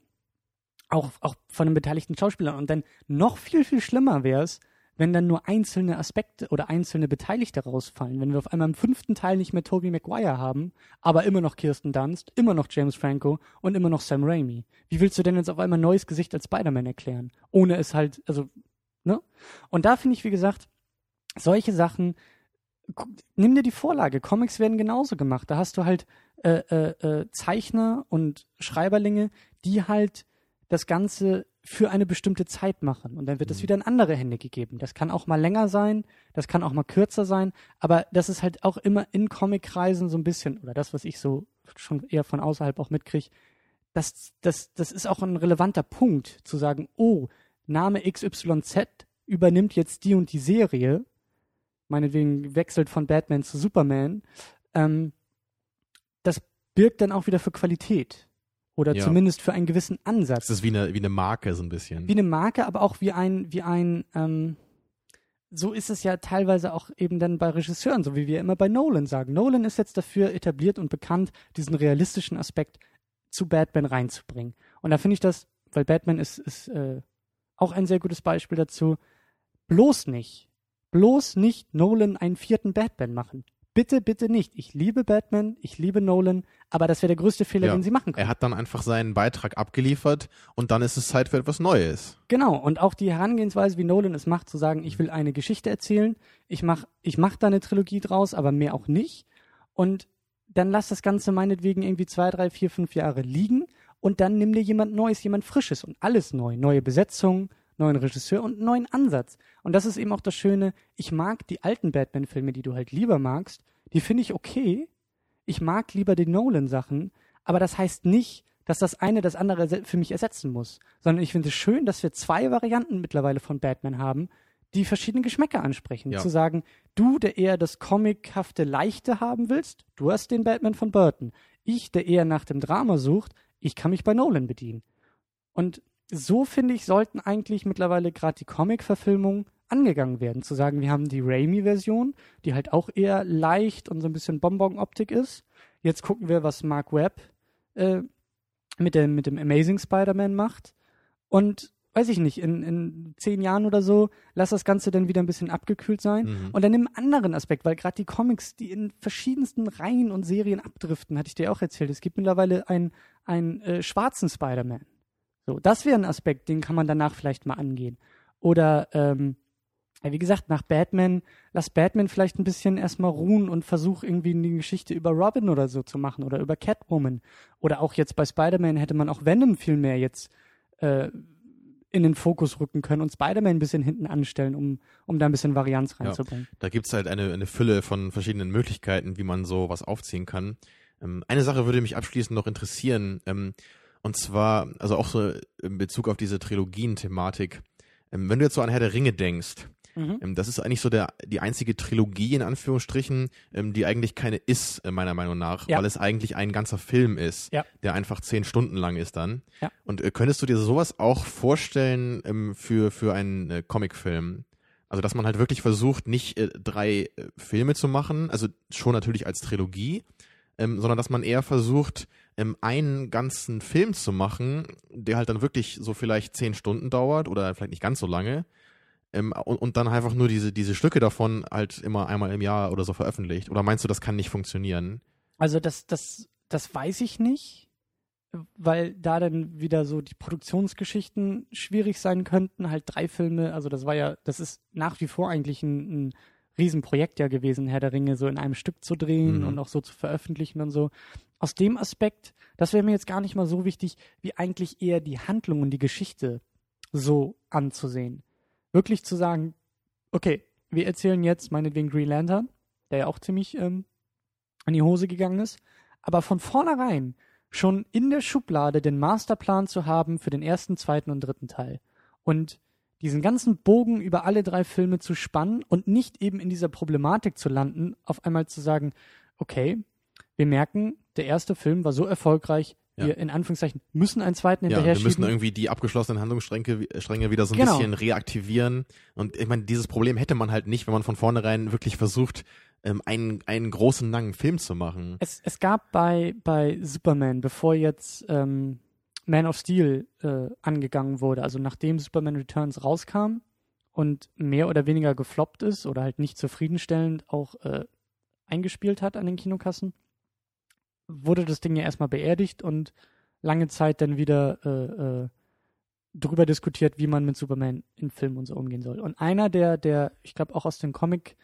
auch, auch von den beteiligten Schauspielern. Und dann noch viel, viel schlimmer wäre es, wenn dann nur einzelne Aspekte oder einzelne Beteiligte rausfallen. Wenn wir auf einmal im fünften Teil nicht mehr Tobey Maguire haben, aber immer noch Kirsten Dunst, immer noch James Franco und immer noch Sam Raimi. Wie willst du denn jetzt auf einmal ein neues Gesicht als Spider-Man erklären? Ohne es halt, also, ne? Und da finde ich, wie gesagt, solche Sachen, nimm dir die Vorlage. Comics werden genauso gemacht. Da hast du halt äh, äh, äh, Zeichner und Schreiberlinge, die halt das Ganze für eine bestimmte Zeit machen. Und dann wird es Mhm. wieder in andere Hände gegeben. Das kann auch mal länger sein, das kann auch mal kürzer sein, aber das ist halt auch immer in Comic-Kreisen so ein bisschen, oder das, was ich so schon eher von außerhalb auch mitkriege, das, das, das ist auch ein relevanter Punkt, zu sagen, oh, Name XYZ übernimmt jetzt die und die Serie, meinetwegen wechselt von Batman zu Superman, ähm, das birgt dann auch wieder für Qualität. Oder Ja. zumindest für einen gewissen Ansatz. das ist wie eine, wie eine Marke so ein bisschen. Wie eine Marke, aber auch wie ein, wie ein, ähm, so ist es ja teilweise auch eben dann bei Regisseuren, so wie wir immer bei Nolan sagen. Nolan ist jetzt dafür etabliert und bekannt, diesen realistischen Aspekt zu Batman reinzubringen. Und da finde ich das, weil Batman ist, ist äh, auch ein sehr gutes Beispiel dazu, bloß nicht, bloß nicht Nolan einen vierten Batman machen. Bitte, bitte nicht. Ich liebe Batman, ich liebe Nolan, aber das wäre der größte Fehler, Ja. den sie machen können. er hat dann einfach seinen Beitrag abgeliefert und dann ist es Zeit für etwas Neues. Genau, und auch die Herangehensweise, wie Nolan es macht, zu sagen, ich will eine Geschichte erzählen, ich mach, ich mach da eine Trilogie draus, aber mehr auch nicht. Und dann lass das Ganze meinetwegen irgendwie zwei, drei, vier, fünf Jahre liegen und dann nimm dir jemand Neues, jemand Frisches und alles neu. Neue Besetzung, neuen Regisseur und einen neuen Ansatz. Und das ist eben auch das Schöne, ich mag die alten Batman-Filme, die du halt lieber magst, die finde ich okay. Ich mag lieber die Nolan-Sachen, aber das heißt nicht, dass das eine das andere für mich ersetzen muss, sondern ich finde es schön, dass wir zwei Varianten mittlerweile von Batman haben, die verschiedene Geschmäcker ansprechen. Ja. Zu sagen, du, der eher das comichafte Leichte haben willst, du hast den Batman von Burton. Ich, der eher nach dem Drama sucht, ich kann mich bei Nolan bedienen. Und so finde ich, sollten eigentlich mittlerweile gerade die Comic-Verfilmungen angegangen werden. Zu sagen, wir haben die Raimi-Version, die halt auch eher leicht und so ein bisschen Bonbon-Optik ist. Jetzt gucken wir, was Mark Webb äh, mit, dem, mit dem Amazing Spider-Man macht. Und weiß ich nicht, in, in zehn Jahren oder so, lass das Ganze dann wieder ein bisschen abgekühlt sein. Mhm. Und dann im anderen Aspekt, weil gerade die Comics, die in verschiedensten Reihen und Serien abdriften, hatte ich dir auch erzählt. Es gibt mittlerweile einen, einen äh, schwarzen Spider-Man. So, das wäre ein Aspekt, den kann man danach vielleicht mal angehen. Oder, ähm, wie gesagt, nach Batman, lass Batman vielleicht ein bisschen erstmal ruhen und versuch irgendwie eine Geschichte über Robin oder so zu machen oder über Catwoman. Oder auch jetzt bei Spider-Man hätte man auch Venom viel mehr jetzt äh, in den Fokus rücken können und Spider-Man ein bisschen hinten anstellen, um, um da ein bisschen Varianz reinzubringen. Ja, da gibt's halt eine, eine Fülle von verschiedenen Möglichkeiten, wie man so was aufziehen kann. Ähm, eine Sache würde mich abschließend noch interessieren, ähm, und zwar, also auch so in Bezug auf diese Trilogien-Thematik. Ähm, wenn du jetzt so an Herr der Ringe denkst, Mhm. Ähm, das ist eigentlich so der, die einzige Trilogie in Anführungsstrichen, ähm, die eigentlich keine ist, äh, meiner Meinung nach, ja. weil es eigentlich ein ganzer Film ist, ja. der einfach zehn Stunden lang ist dann. Ja. Und äh, könntest du dir sowas auch vorstellen für, für einen äh, Comicfilm? Also, dass man halt wirklich versucht, nicht drei Filme zu machen, also schon natürlich als Trilogie, sondern dass man eher versucht, ähm, einen ganzen Film zu machen, der halt dann wirklich so vielleicht zehn Stunden dauert oder vielleicht nicht ganz so lange, ähm, und, und dann einfach nur diese, diese Stücke davon halt immer einmal im Jahr oder so veröffentlicht? Oder meinst du, das kann nicht funktionieren? Also das, das, das weiß ich nicht, weil da dann wieder so die Produktionsgeschichten schwierig sein könnten. Halt drei Filme, also das war ja, das ist nach wie vor eigentlich ein, ein Riesenprojekt ja gewesen, Herr der Ringe so in einem Stück zu drehen mhm. und auch so zu veröffentlichen und so. Aus dem Aspekt, das wäre mir jetzt gar nicht mal so wichtig, wie eigentlich eher die Handlung und die Geschichte so anzusehen wirklich zu sagen, okay, wir erzählen jetzt meinetwegen Green Lantern, der ja auch ziemlich ähm, an die Hose gegangen ist, aber von vornherein schon in der Schublade den Masterplan zu haben für den ersten, zweiten und dritten Teil. Und diesen ganzen Bogen über alle drei Filme zu spannen und nicht eben in dieser Problematik zu landen, auf einmal zu sagen, okay, wir merken, der erste Film war so erfolgreich, ja. wir in Anführungszeichen müssen einen zweiten hinterher ja, wir müssen irgendwie die abgeschlossenen Handlungsstränge Stränge wieder so ein genau. bisschen reaktivieren. Und ich meine, dieses Problem hätte man halt nicht, wenn man von vornherein wirklich versucht, ähm, einen, einen großen, langen Film zu machen. Es, es gab bei, bei Superman, bevor jetzt ähm, Man of Steel äh, angegangen wurde, also nachdem Superman Returns rauskam und mehr oder weniger gefloppt ist oder halt nicht zufriedenstellend auch äh, eingespielt hat an den Kinokassen, wurde das Ding ja erstmal beerdigt und lange Zeit dann wieder äh, äh, drüber diskutiert, wie man mit Superman in Filmen und so umgehen soll. Und einer der, der, ich glaube auch aus den Comic,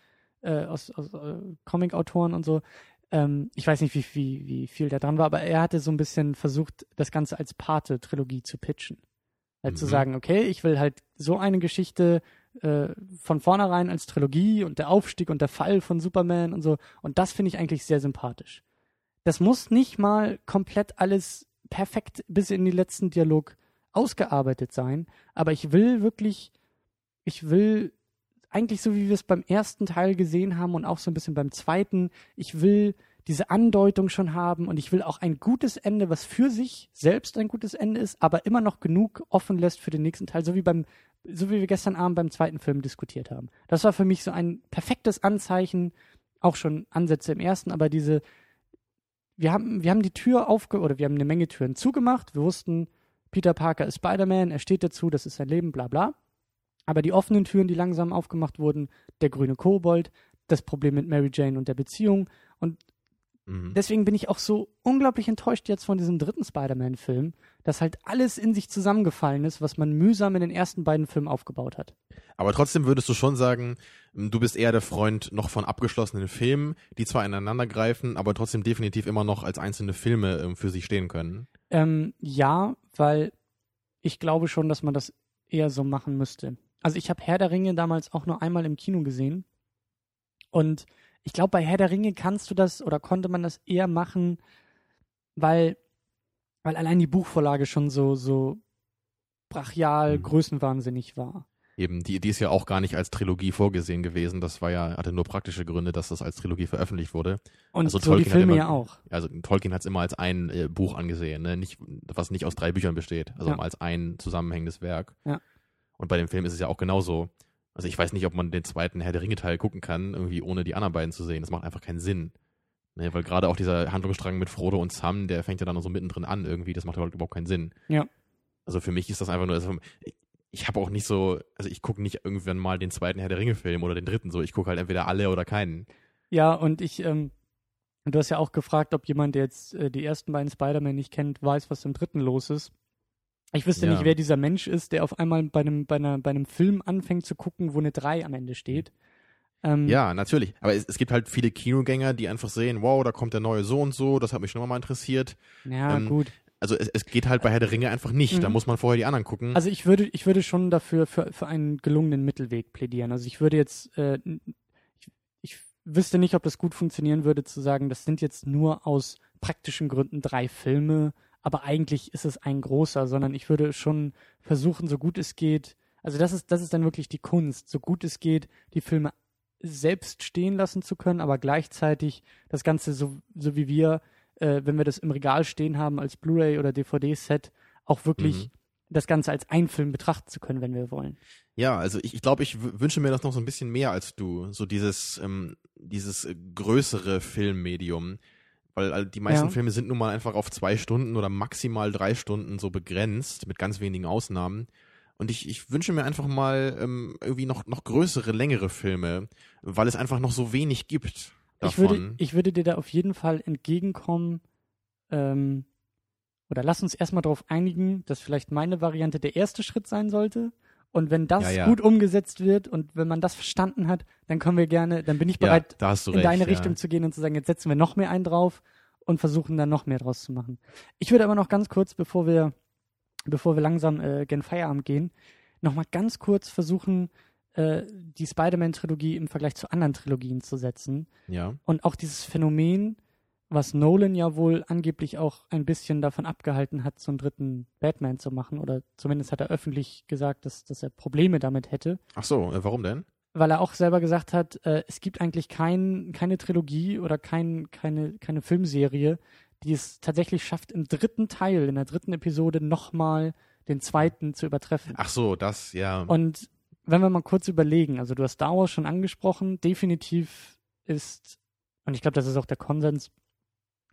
äh, aus, aus äh, Comic-Autoren und so, ähm, ich weiß nicht, wie, wie, wie viel da dran war, aber er hatte so ein bisschen versucht, das Ganze als Pate-Trilogie zu pitchen. Halt mhm. zu sagen, okay, ich will halt so eine Geschichte äh, von vornherein als Trilogie und der Aufstieg und der Fall von Superman und so. Und das finde ich eigentlich sehr sympathisch. Das muss nicht mal komplett alles perfekt bis in den letzten Dialog ausgearbeitet sein, aber ich will wirklich, ich will eigentlich so, wie wir es beim ersten Teil gesehen haben und auch so ein bisschen beim zweiten, ich will diese Andeutung schon haben und ich will auch ein gutes Ende, was für sich selbst ein gutes Ende ist, aber immer noch genug offen lässt für den nächsten Teil, so wie beim, so wie wir gestern Abend beim zweiten Film diskutiert haben. Das war für mich so ein perfektes Anzeichen, auch schon Ansätze im ersten, aber diese, wir haben, wir haben die Tür aufge, oder wir haben eine Menge Türen zugemacht. Wir wussten, Peter Parker ist Spider-Man, er steht dazu, das ist sein Leben, bla bla. Aber die offenen Türen, die langsam aufgemacht wurden, der grüne Kobold, das Problem mit Mary Jane und der Beziehung. Und mhm. deswegen bin ich auch so unglaublich enttäuscht jetzt von diesem dritten Spider-Man-Film, dass halt alles in sich zusammengefallen ist, was man mühsam in den ersten beiden Filmen aufgebaut hat. Aber trotzdem würdest du schon sagen, du bist eher der Freund noch von abgeschlossenen Filmen, die zwar ineinander greifen, aber trotzdem definitiv immer noch als einzelne Filme ähm, für sich stehen können. Ähm, ja, weil ich glaube schon, dass man das eher so machen müsste. Also ich habe Herr der Ringe damals auch nur einmal im Kino gesehen. Und ich glaube, bei Herr der Ringe kannst du das oder konnte man das eher machen, weil weil allein die Buchvorlage schon so, so brachial, mhm. größenwahnsinnig war. Eben, die, die ist ja auch gar nicht als Trilogie vorgesehen gewesen. Das war ja, hatte nur praktische Gründe, dass das als Trilogie veröffentlicht wurde. Und also so Tolkien die Filme immer, ja auch. Also Tolkien hat es immer als ein äh, Buch angesehen, ne? nicht, was nicht aus drei Büchern besteht, also ja. als ein zusammenhängendes Werk. Ja. Und bei dem Film ist es ja auch genauso. Also ich weiß nicht, ob man den zweiten Herr der Ringe Teil gucken kann, irgendwie ohne die anderen beiden zu sehen. Das macht einfach keinen Sinn. Ne, weil gerade auch dieser Handlungsstrang mit Frodo und Sam, der fängt ja dann so mittendrin an irgendwie, das macht überhaupt keinen Sinn. Ja. Also für mich ist das einfach nur, also ich, ich habe auch nicht so, also ich gucke nicht irgendwann mal den zweiten Herr der Ringe-Film oder den dritten so, ich gucke halt entweder alle oder keinen. Ja, und ich, ähm, du hast ja auch gefragt, ob jemand, der jetzt äh, die ersten beiden Spider-Man nicht kennt, weiß, was im dritten los ist. Ich wüsste ja. nicht, wer dieser Mensch ist, der auf einmal bei einem, bei, einer, bei einem Film anfängt zu gucken, wo eine 3 am Ende steht. Ähm, ja, natürlich. Aber es, es, gibt halt viele Kinogänger, die einfach sehen, wow, da kommt der neue so und so, das hat mich schon mal interessiert. Ja, ähm, gut. also es, es geht halt bei Herr der Ringe einfach nicht. Da Mhm. muss man vorher die anderen gucken. Also ich würde, ich würde schon dafür für, für einen gelungenen Mittelweg plädieren. Also ich würde jetzt, äh, ich, ich wüsste nicht, ob das gut funktionieren würde, zu sagen, das sind jetzt nur aus praktischen Gründen drei Filme, aber eigentlich ist es ein großer, sondern ich würde schon versuchen, so gut es geht, also das ist, das ist dann wirklich die Kunst, so gut es geht, die Filme selbst stehen lassen zu können, aber gleichzeitig das Ganze so, so wie wir, äh, wenn wir das im Regal stehen haben als Blu-ray oder DVD-Set, auch wirklich Mhm. das Ganze als einen Film betrachten zu können, wenn wir wollen. Ja, also ich, ich glaube, ich wünsche mir das noch so ein bisschen mehr als du. So dieses, ähm, dieses äh, größere Filmmedium. Weil äh, die meisten Ja. Filme sind nun mal einfach auf zwei Stunden oder maximal drei Stunden so begrenzt, mit ganz wenigen Ausnahmen. Und ich, ich wünsche mir einfach mal ähm, irgendwie noch, noch größere, längere Filme, weil es einfach noch so wenig gibt Ich würde, davon. ich würde dir da auf jeden Fall entgegenkommen, ähm, oder lass uns erstmal darauf einigen, dass vielleicht meine Variante der erste Schritt sein sollte. Und wenn das Ja, ja. gut umgesetzt wird und wenn man das verstanden hat, dann können wir gerne, dann bin ich ja, bereit, du in recht. deine ja. Richtung zu gehen und zu sagen, jetzt setzen wir noch mehr einen drauf und versuchen dann noch mehr draus zu machen. Ich würde aber noch ganz kurz, bevor wir, bevor wir langsam äh, gen Feierabend gehen, noch mal ganz kurz versuchen, äh, die Spider-Man-Trilogie im Vergleich zu anderen Trilogien zu setzen Ja. und auch dieses Phänomen, was Nolan ja wohl angeblich auch ein bisschen davon abgehalten hat, so einen dritten Batman zu machen, oder zumindest hat er öffentlich gesagt, dass, dass er Probleme damit hätte Ach so, äh, warum denn? weil er auch selber gesagt hat, äh, es gibt eigentlich kein, keine Trilogie oder kein, keine, keine Filmserie, die es tatsächlich schafft, im dritten Teil, in der dritten Episode nochmal den zweiten zu übertreffen. Ach so, das, ja. Und wenn wir mal kurz überlegen, also du hast Star Wars schon angesprochen, definitiv ist, und ich glaube, das ist auch der Konsens,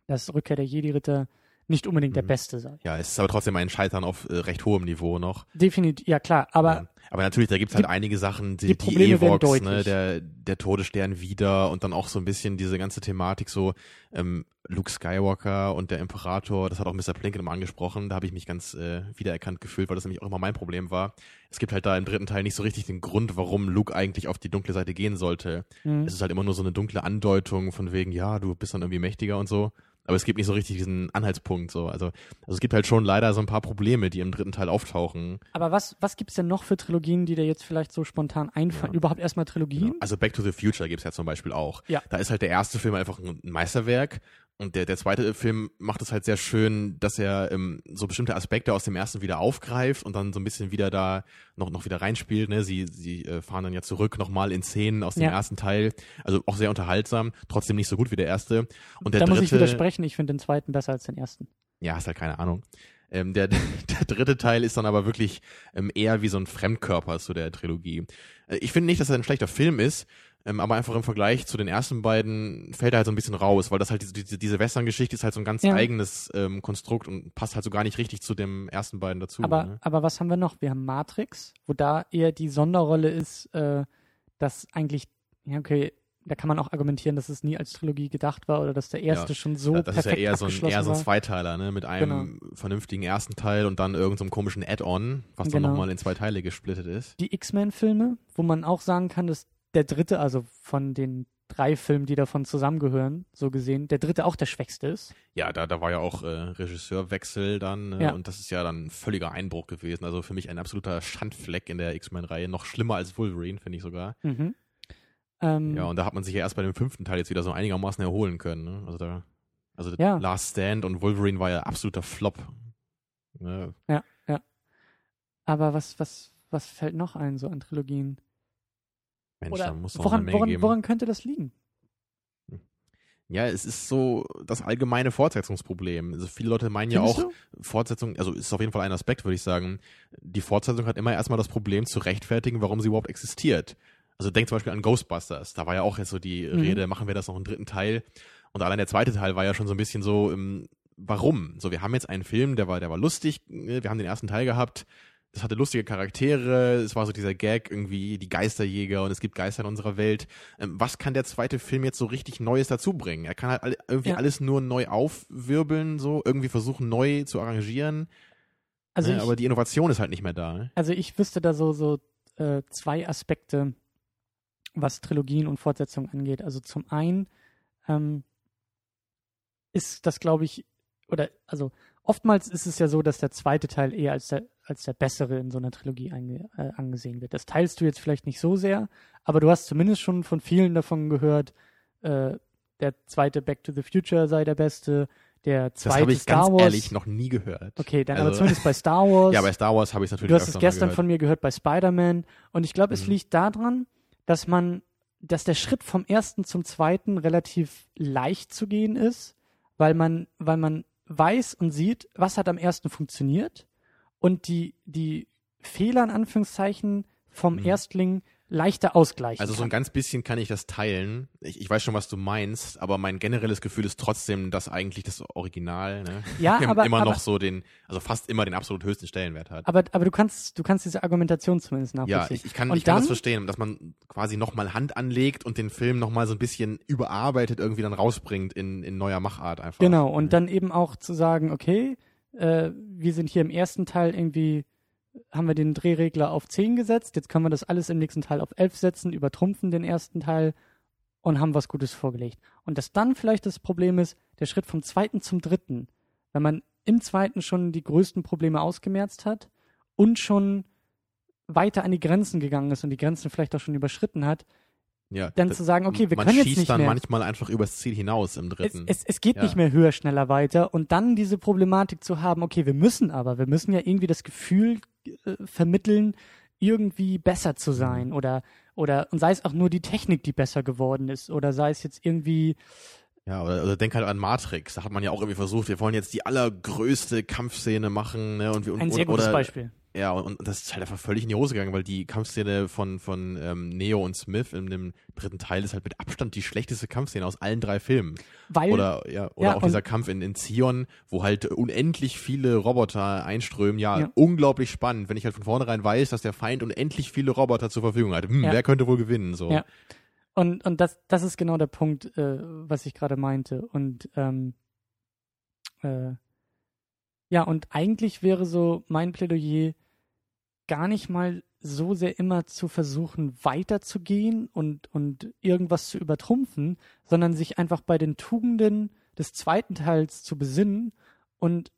dass Rückkehr der Jedi-Ritter nicht unbedingt der Mhm. beste sei. ja, es ist aber trotzdem ein Scheitern auf äh, recht hohem Niveau noch. Definitiv, ja klar, aber ja. aber natürlich, da gibt's halt die- einige Sachen, die, die die, Probleme Ewoks, ne, der, der Todesstern wieder und dann auch so ein bisschen diese ganze Thematik so, ähm, Luke Skywalker und der Imperator, das hat auch Mr. Plinkett immer angesprochen, da habe ich mich ganz äh, wiedererkannt gefühlt, weil das nämlich auch immer mein Problem war. Es gibt halt da im dritten Teil nicht so richtig den Grund, warum Luke eigentlich auf die dunkle Seite gehen sollte. mh, Es ist halt immer nur so eine dunkle Andeutung von wegen, ja, du bist dann irgendwie mächtiger und so. Aber es gibt nicht so richtig diesen Anhaltspunkt so. Also, also es gibt halt schon leider so ein paar Probleme, die im dritten Teil auftauchen. aber was, was gibt's denn noch für Trilogien, die dir jetzt vielleicht so spontan einfallen? Ja. Überhaupt erstmal Trilogien? Also Back to the Future gibt's ja zum Beispiel auch. Ja. Da ist halt der erste Film einfach ein Meisterwerk und der, der zweite Film macht es halt sehr schön, dass er ähm, so bestimmte Aspekte aus dem ersten wieder aufgreift und dann so ein bisschen wieder da noch, noch wieder reinspielt. Ne? Sie, sie äh, fahren dann ja zurück nochmal in Szenen aus dem Ja. ersten Teil. Also auch sehr unterhaltsam, trotzdem nicht so gut wie der erste. Und der da dritte, muss ich widersprechen, ich finde den zweiten besser als den ersten. Ja, hast halt keine Ahnung. Ähm, der, der dritte Teil ist dann aber wirklich ähm, eher wie so ein Fremdkörper zu der Trilogie. Äh, ich finde nicht, dass er ein schlechter Film ist, ähm, aber einfach im Vergleich zu den ersten beiden fällt er halt so ein bisschen raus, weil das halt diese, diese, diese Western-Geschichte ist halt so ein ganz Ja. eigenes ähm, Konstrukt und passt halt so gar nicht richtig zu dem ersten beiden dazu. Aber, ne? aber was haben wir noch? Wir haben Matrix, wo da eher die Sonderrolle ist, äh, dass eigentlich, ja, okay, da kann man auch argumentieren, dass es nie als Trilogie gedacht war oder dass der erste Ja, schon so das ist ja perfekt eher so ein, eher so ein. Zweiteiler, ne? Mit einem vernünftigen ersten Teil und dann irgendeinem komischen Add-on, was dann Genau. nochmal in zwei Teile gesplittet ist. Die X-Men-Filme, wo man auch sagen kann, dass der dritte, also von den drei Filmen, die davon zusammengehören, so gesehen, der dritte auch der schwächste ist. Ja, da, da war ja auch äh, Regisseurwechsel dann äh, Ja. und das ist ja dann ein völliger Einbruch gewesen. Also für mich ein absoluter Schandfleck in der X-Men-Reihe. Noch schlimmer als Wolverine, finde ich sogar. Mhm. Ähm, Ja, und da hat man sich ja erst bei dem fünften Teil jetzt wieder so einigermaßen erholen können. Ne? Also da, also Ja. Last Stand und Wolverine war ja absoluter Flop. Ne? aber was, was, was fällt noch ein, so an Trilogien? Mensch, Oder da muss doch eine woran, Menge woran, geben. woran könnte das liegen? Ja, es ist so das allgemeine Fortsetzungsproblem. Also viele Leute meinen ja Findest auch, Fortsetzung, also ist auf jeden Fall ein Aspekt, würde ich sagen. Die Fortsetzung hat immer erstmal das Problem zu rechtfertigen, warum sie überhaupt existiert. Also denk zum Beispiel an Ghostbusters. Da war ja auch jetzt so die Mhm. Rede, machen wir das noch einen dritten Teil? Und allein der zweite Teil war ja schon so ein bisschen so, ähm, warum? So, wir haben jetzt einen Film, der war, der war lustig, äh, wir haben den ersten Teil gehabt, das hatte lustige Charaktere, es war so dieser Gag irgendwie, die Geisterjäger und es gibt Geister in unserer Welt. Ähm, was kann der zweite Film jetzt so richtig Neues dazu bringen? Er kann halt alle, irgendwie Ja. alles nur neu aufwirbeln, so irgendwie versuchen neu zu arrangieren, Also, ne? ich, aber die Innovation ist halt nicht mehr da. Ne? also ich wüsste da so, so äh, zwei Aspekte, was Trilogien und Fortsetzungen angeht. Also zum einen ähm, ist das, glaube ich, oder also oftmals ist es ja so, dass der zweite Teil eher als der, als der bessere in so einer Trilogie ange, äh, angesehen wird. Das teilst du jetzt vielleicht nicht so sehr, aber du hast zumindest schon von vielen davon gehört, äh, der zweite Back to the Future sei der beste, der zweite Das habe ich Star ganz Wars. ehrlich noch nie gehört. Okay, dann Also- aber zumindest bei Star Wars. Ja, bei Star Wars habe ich es natürlich Du hast es gestern von mir gehört bei Spider-Man. Und ich glaube, es Mhm. liegt daran, dass man, dass der Schritt vom ersten zum zweiten relativ leicht zu gehen ist, weil man, weil man weiß und sieht, was hat am ersten funktioniert und die, die Fehler in Anführungszeichen vom Mhm. Erstling leichter ausgleichen. Also so kann. ein ganz bisschen kann ich das teilen. Ich, ich weiß schon, was du meinst, aber mein generelles Gefühl ist trotzdem, dass eigentlich das Original ne, Ja, aber- immer aber- noch so den, also fast immer den absolut höchsten Stellenwert hat. aber, aber du kannst, du kannst diese Argumentation zumindest ja, nachvollziehen. ich, ich kann, Und ich kann das dann- verstehen, dass man quasi nochmal Hand anlegt und den Film nochmal so ein bisschen überarbeitet irgendwie dann rausbringt in, in neuer Machart einfach. Genau, und dann eben auch zu sagen, okay, äh, wir sind hier im ersten Teil irgendwie, haben wir den Drehregler auf 10 gesetzt, jetzt können wir das alles im nächsten Teil auf 11 setzen, übertrumpfen den ersten Teil und haben was Gutes vorgelegt. Und dass dann vielleicht das Problem ist, der Schritt vom zweiten zum dritten, wenn man im zweiten schon die größten Probleme ausgemerzt hat und schon weiter an die Grenzen gegangen ist und die Grenzen vielleicht auch schon überschritten hat, ja, dann das- zu sagen, okay, wir man können jetzt schießt nicht dann mehr. manchmal einfach übers Ziel hinaus im Es, dritten. es, es geht Ja. nicht mehr höher, schneller, weiter. Und dann diese Problematik zu haben, okay, wir müssen aber, wir müssen ja irgendwie das Gefühl äh, vermitteln, irgendwie besser zu sein. Mhm. Oder, oder, und sei es auch nur die Technik, die besser geworden ist. Oder sei es jetzt irgendwie, Ja, oder, oder denk halt an Matrix. Da hat man ja auch irgendwie versucht, wir wollen jetzt die allergrößte Kampfszene machen, ne? Und wir und, ein sehr gutes oder, Beispiel. Ja, und, und das ist halt einfach völlig in die Hose gegangen, weil die Kampfszene von, von ähm, Neo und Smith in dem dritten Teil ist halt mit Abstand die schlechteste Kampfszene aus allen drei Filmen. Weil, Oder ja, oder Ja, auch dieser Kampf in, in Zion, wo halt unendlich viele Roboter einströmen. Ja, Ja. unglaublich spannend, wenn ich halt von vornherein weiß, dass der Feind unendlich viele Roboter zur Verfügung hat. Hm, Ja. wer könnte wohl gewinnen? So. Ja. Und, und das, das ist genau der Punkt, äh, was ich gerade meinte. Und ähm, äh, ja, und eigentlich wäre so mein Plädoyer gar nicht mal so sehr immer zu versuchen, weiterzugehen und, und irgendwas zu übertrumpfen, sondern sich einfach bei den Tugenden des zweiten Teils zu besinnen und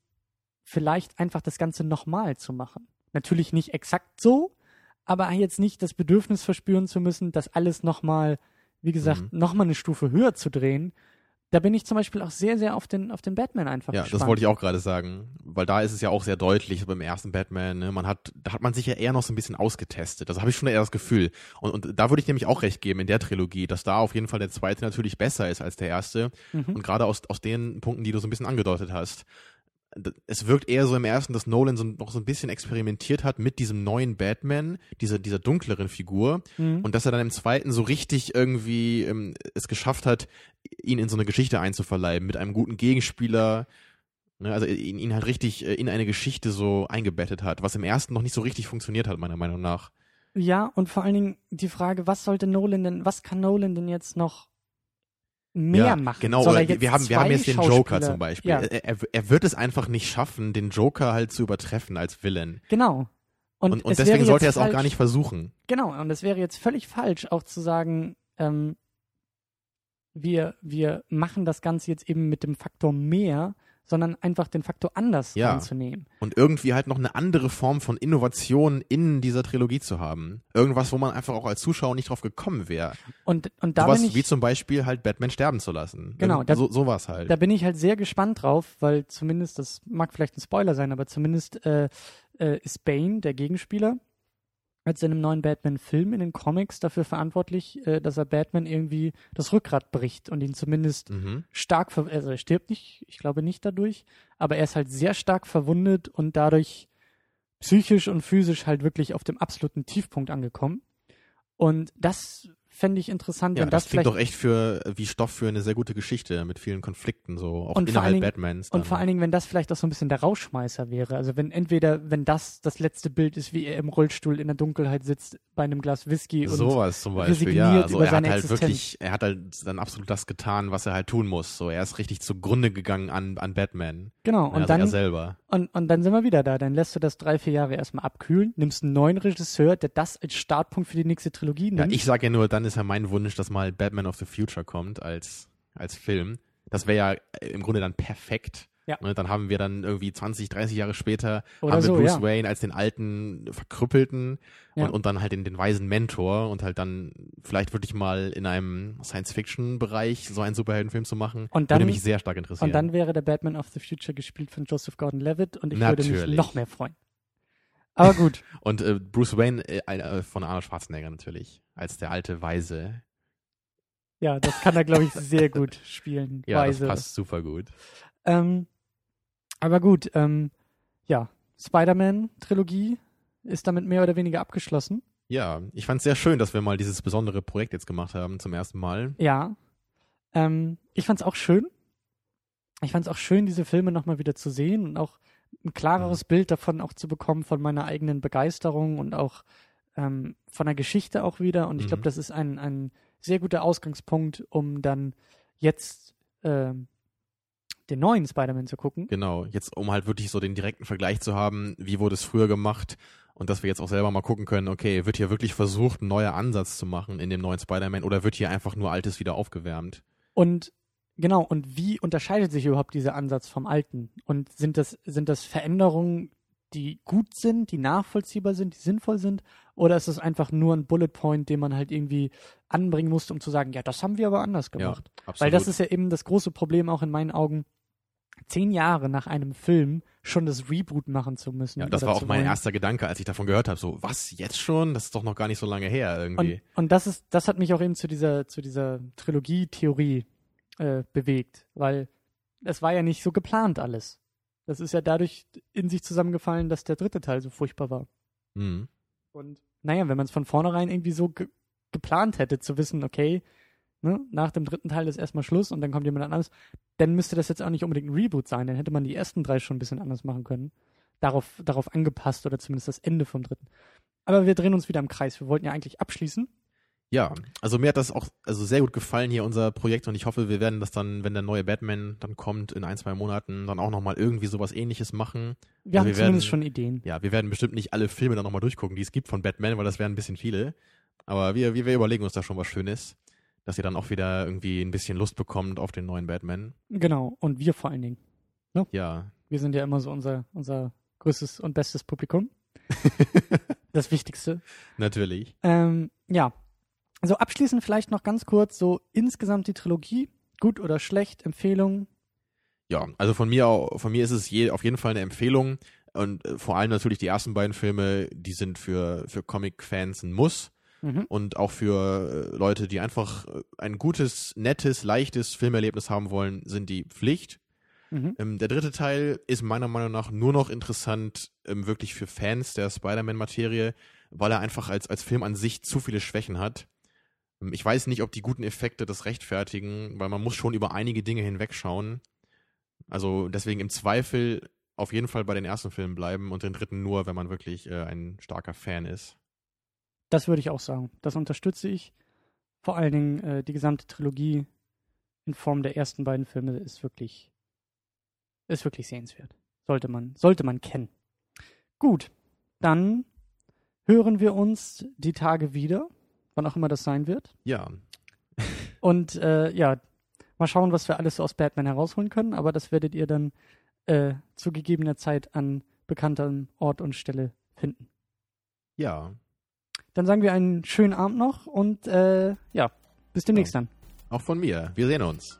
vielleicht einfach das Ganze nochmal zu machen. Natürlich nicht exakt so, aber jetzt nicht das Bedürfnis verspüren zu müssen, das alles nochmal, wie gesagt, Mhm. nochmal eine Stufe höher zu drehen. Da bin ich zum Beispiel auch sehr, sehr auf den, auf den Batman einfach Ja, gespannt. das wollte ich auch gerade sagen, weil da ist es ja auch sehr deutlich beim ersten Batman. Ne? Man hat, da hat man sich ja eher noch so ein bisschen ausgetestet. Das habe ich schon eher das Gefühl. Und, und da würde ich nämlich auch recht geben in der Trilogie, dass da auf jeden Fall der zweite natürlich besser ist als der erste. Mhm. Und gerade aus, aus den Punkten, die du so ein bisschen angedeutet hast. Es wirkt eher so im ersten, dass Nolan so, noch so ein bisschen experimentiert hat mit diesem neuen Batman, dieser, dieser dunkleren Figur. Mhm. Und dass er dann im zweiten so richtig irgendwie ähm, es geschafft hat, ihn in so eine Geschichte einzuverleiben, mit einem guten Gegenspieler. Ne, also ihn, ihn halt richtig äh, in eine Geschichte so eingebettet hat, was im ersten noch nicht so richtig funktioniert hat, meiner Meinung nach. Ja, und vor allen Dingen die Frage, was sollte Nolan denn, was kann Nolan denn jetzt noch mehr ja, machen? Genau, Soll er wir haben, wir haben jetzt den Joker zum Beispiel. Ja, Er, er, wird es einfach nicht schaffen, den Joker halt zu übertreffen als Villain. genau. Und, Und, und es deswegen sollte er es auch gar nicht versuchen. Genau, und es wäre jetzt völlig falsch, auch zu sagen, ähm, wir, wir machen das Ganze jetzt eben mit dem Faktor mehr, sondern einfach den Faktor anders Ja. anzunehmen. Und irgendwie halt noch eine andere Form von Innovation in dieser Trilogie zu haben. Irgendwas, wo man einfach auch als Zuschauer nicht drauf gekommen wäre. Und, und da Sowas bin ich, wie zum Beispiel halt Batman sterben zu lassen. Genau, da- so, sowas halt. da bin ich halt sehr gespannt drauf, weil zumindest, das mag vielleicht ein Spoiler sein, aber zumindest äh, äh, ist Bane, der Gegenspieler, als in einem neuen Batman-Film in den Comics dafür verantwortlich, äh, dass er Batman irgendwie das Rückgrat bricht und ihn zumindest mhm. stark, ver also er stirbt nicht, ich glaube nicht dadurch, aber er ist halt sehr stark verwundet und dadurch psychisch und physisch halt wirklich auf dem absoluten Tiefpunkt angekommen. Und das fände ich interessant, Ja, wenn das, das, klingt doch echt für wie Stoff für eine sehr gute Geschichte mit vielen Konflikten so auch innerhalb Dingen- Batmans. Dann. und vor allen Dingen, wenn das vielleicht auch so ein bisschen der Rauschmeißer wäre. Also wenn entweder, wenn das das letzte Bild ist, wie er im Rollstuhl in der Dunkelheit sitzt bei einem Glas Whisky und Sowas zum Beispiel, resigniert ja. Also über er hat halt Existenz. wirklich, er hat halt dann absolut das getan, was er halt tun muss. So, er ist richtig zugrunde gegangen an, an Batman. genau, und also er dann selber. Und, und dann sind wir wieder da. Dann lässt du das drei, vier Jahre erstmal abkühlen, nimmst einen neuen Regisseur, der das als Startpunkt für die nächste Trilogie Ja, nimmt. ich sag ja nur, dann ist ja mein Wunsch, dass mal Batman of the Future kommt als, als Film. Das wäre ja äh, im Grunde dann perfekt. Ja. Ne, dann haben wir dann irgendwie 20, 30 Jahre später Oder haben wir so, Bruce ja. Wayne als den alten Verkrüppelten Ja. und, und dann halt den, den weisen Mentor und halt dann vielleicht wirklich mal in einem Science-Fiction-Bereich so einen Superheldenfilm zu machen, Und dann- würde mich sehr stark interessieren. Und dann wäre der Batman of the Future gespielt von Joseph Gordon-Levitt und ich würde mich Natürlich. noch mehr freuen. Aber gut, Und äh, Bruce Wayne äh, äh, von Arnold Schwarzenegger natürlich, als der alte Weise. ja, das kann er, glaube ich, sehr gut spielen. Ja, Weise. das passt super gut. Ähm, aber gut, ähm, ja, Spider-Man-Trilogie ist damit mehr oder weniger abgeschlossen. Ja, ich fand es sehr schön, dass wir mal dieses besondere Projekt jetzt gemacht haben zum ersten Mal. Ja. Ähm, ich fand's auch schön. Ich fand's auch schön, diese Filme nochmal wieder zu sehen und auch ein klareres Mhm. Bild davon auch zu bekommen, von meiner eigenen Begeisterung und auch ähm, von der Geschichte auch wieder. Und ich glaube, Mhm. das ist ein, ein sehr guter Ausgangspunkt, um dann jetzt ähm, den neuen Spider-Man zu gucken. Genau, jetzt um halt wirklich so den direkten Vergleich zu haben, wie wurde es früher gemacht und dass wir jetzt auch selber mal gucken können, okay, wird hier wirklich versucht, ein neuer Ansatz zu machen in dem neuen Spider-Man oder wird hier einfach nur Altes wieder aufgewärmt? Und genau, und wie unterscheidet sich überhaupt dieser Ansatz vom alten? Und sind das, sind das Veränderungen, die gut sind, die nachvollziehbar sind, die sinnvoll sind? Oder ist es einfach nur ein Bullet Point, den man halt irgendwie anbringen musste, um zu sagen, ja, das haben wir aber anders gemacht? Ja. Weil das ist ja eben das große Problem auch in meinen Augen, zehn Jahre nach einem Film schon das Reboot machen zu müssen. ja, das war auch mein wollen. erster Gedanke, als ich davon gehört habe. So, was, jetzt schon? Das ist doch noch gar nicht so lange her irgendwie. Und, und das ist, das hat mich auch eben zu dieser, zu dieser Trilogie-Theorie äh, bewegt, weil es war ja nicht so geplant alles. Das ist ja dadurch in sich zusammengefallen, dass der dritte Teil so furchtbar war. Mhm. Und naja, wenn man es von vornherein irgendwie so ge geplant hätte, zu wissen, okay, ne, nach dem dritten Teil ist erstmal Schluss und dann kommt jemand anderes, dann müsste das jetzt auch nicht unbedingt ein Reboot sein. Dann hätte man die ersten drei schon ein bisschen anders machen können. Darauf, darauf angepasst oder zumindest das Ende vom dritten. Aber wir drehen uns wieder im Kreis. Wir wollten ja eigentlich abschließen. Ja, also mir hat das auch also sehr gut gefallen hier unser Projekt und ich hoffe, wir werden das dann, wenn der neue Batman dann kommt in ein, zwei Monaten, dann auch nochmal irgendwie sowas ähnliches machen. Wir Also haben wir zumindest werden- schon Ideen. Ja, wir werden bestimmt nicht alle Filme dann nochmal durchgucken, die es gibt von Batman, weil das wären ein bisschen viele. Aber wir, wir, wir überlegen uns da schon was Schönes, dass ihr dann auch wieder irgendwie ein bisschen Lust bekommt auf den neuen Batman. Genau. Und wir vor allen Dingen. Ja, Wir sind ja immer so unser, unser größtes und bestes Publikum. Das Wichtigste. natürlich. Ähm, ja. Also abschließend vielleicht noch ganz kurz so insgesamt die Trilogie. Gut oder schlecht, Empfehlungen. Ja, also von mir, au- von mir ist es je, auf jeden Fall eine Empfehlung. Und äh, vor allem natürlich die ersten beiden Filme, die sind für, für Comic-Fans ein Muss. Mhm. Und auch für äh, Leute, die einfach äh, ein gutes, nettes, leichtes Filmerlebnis haben wollen, sind die Pflicht. Mhm. Ähm, der dritte Teil ist meiner Meinung nach nur noch interessant ähm, wirklich für Fans der Spider-Man-Materie, weil er einfach als, als Film an sich zu viele Schwächen hat. Ähm, ich weiß nicht, ob die guten Effekte das rechtfertigen, weil man muss schon über einige Dinge hinwegschauen. Also deswegen im Zweifel auf jeden Fall bei den ersten Filmen bleiben und den dritten nur, wenn man wirklich äh, ein starker Fan ist. Das würde ich auch sagen. Das unterstütze ich. Vor allen Dingen äh, die gesamte Trilogie in Form der ersten beiden Filme ist wirklich, ist wirklich sehenswert. Sollte man, sollte man kennen. Gut, dann hören wir uns die Tage wieder, wann auch immer das sein wird. Ja, Und äh, ja, mal schauen, was wir alles so aus Batman herausholen können, aber das werdet ihr dann äh, zu gegebener Zeit an bekannterem Ort und Stelle finden. ja. Dann sagen wir einen schönen Abend noch und äh, ja, bis demnächst dann. Auch von mir. Wir sehen uns.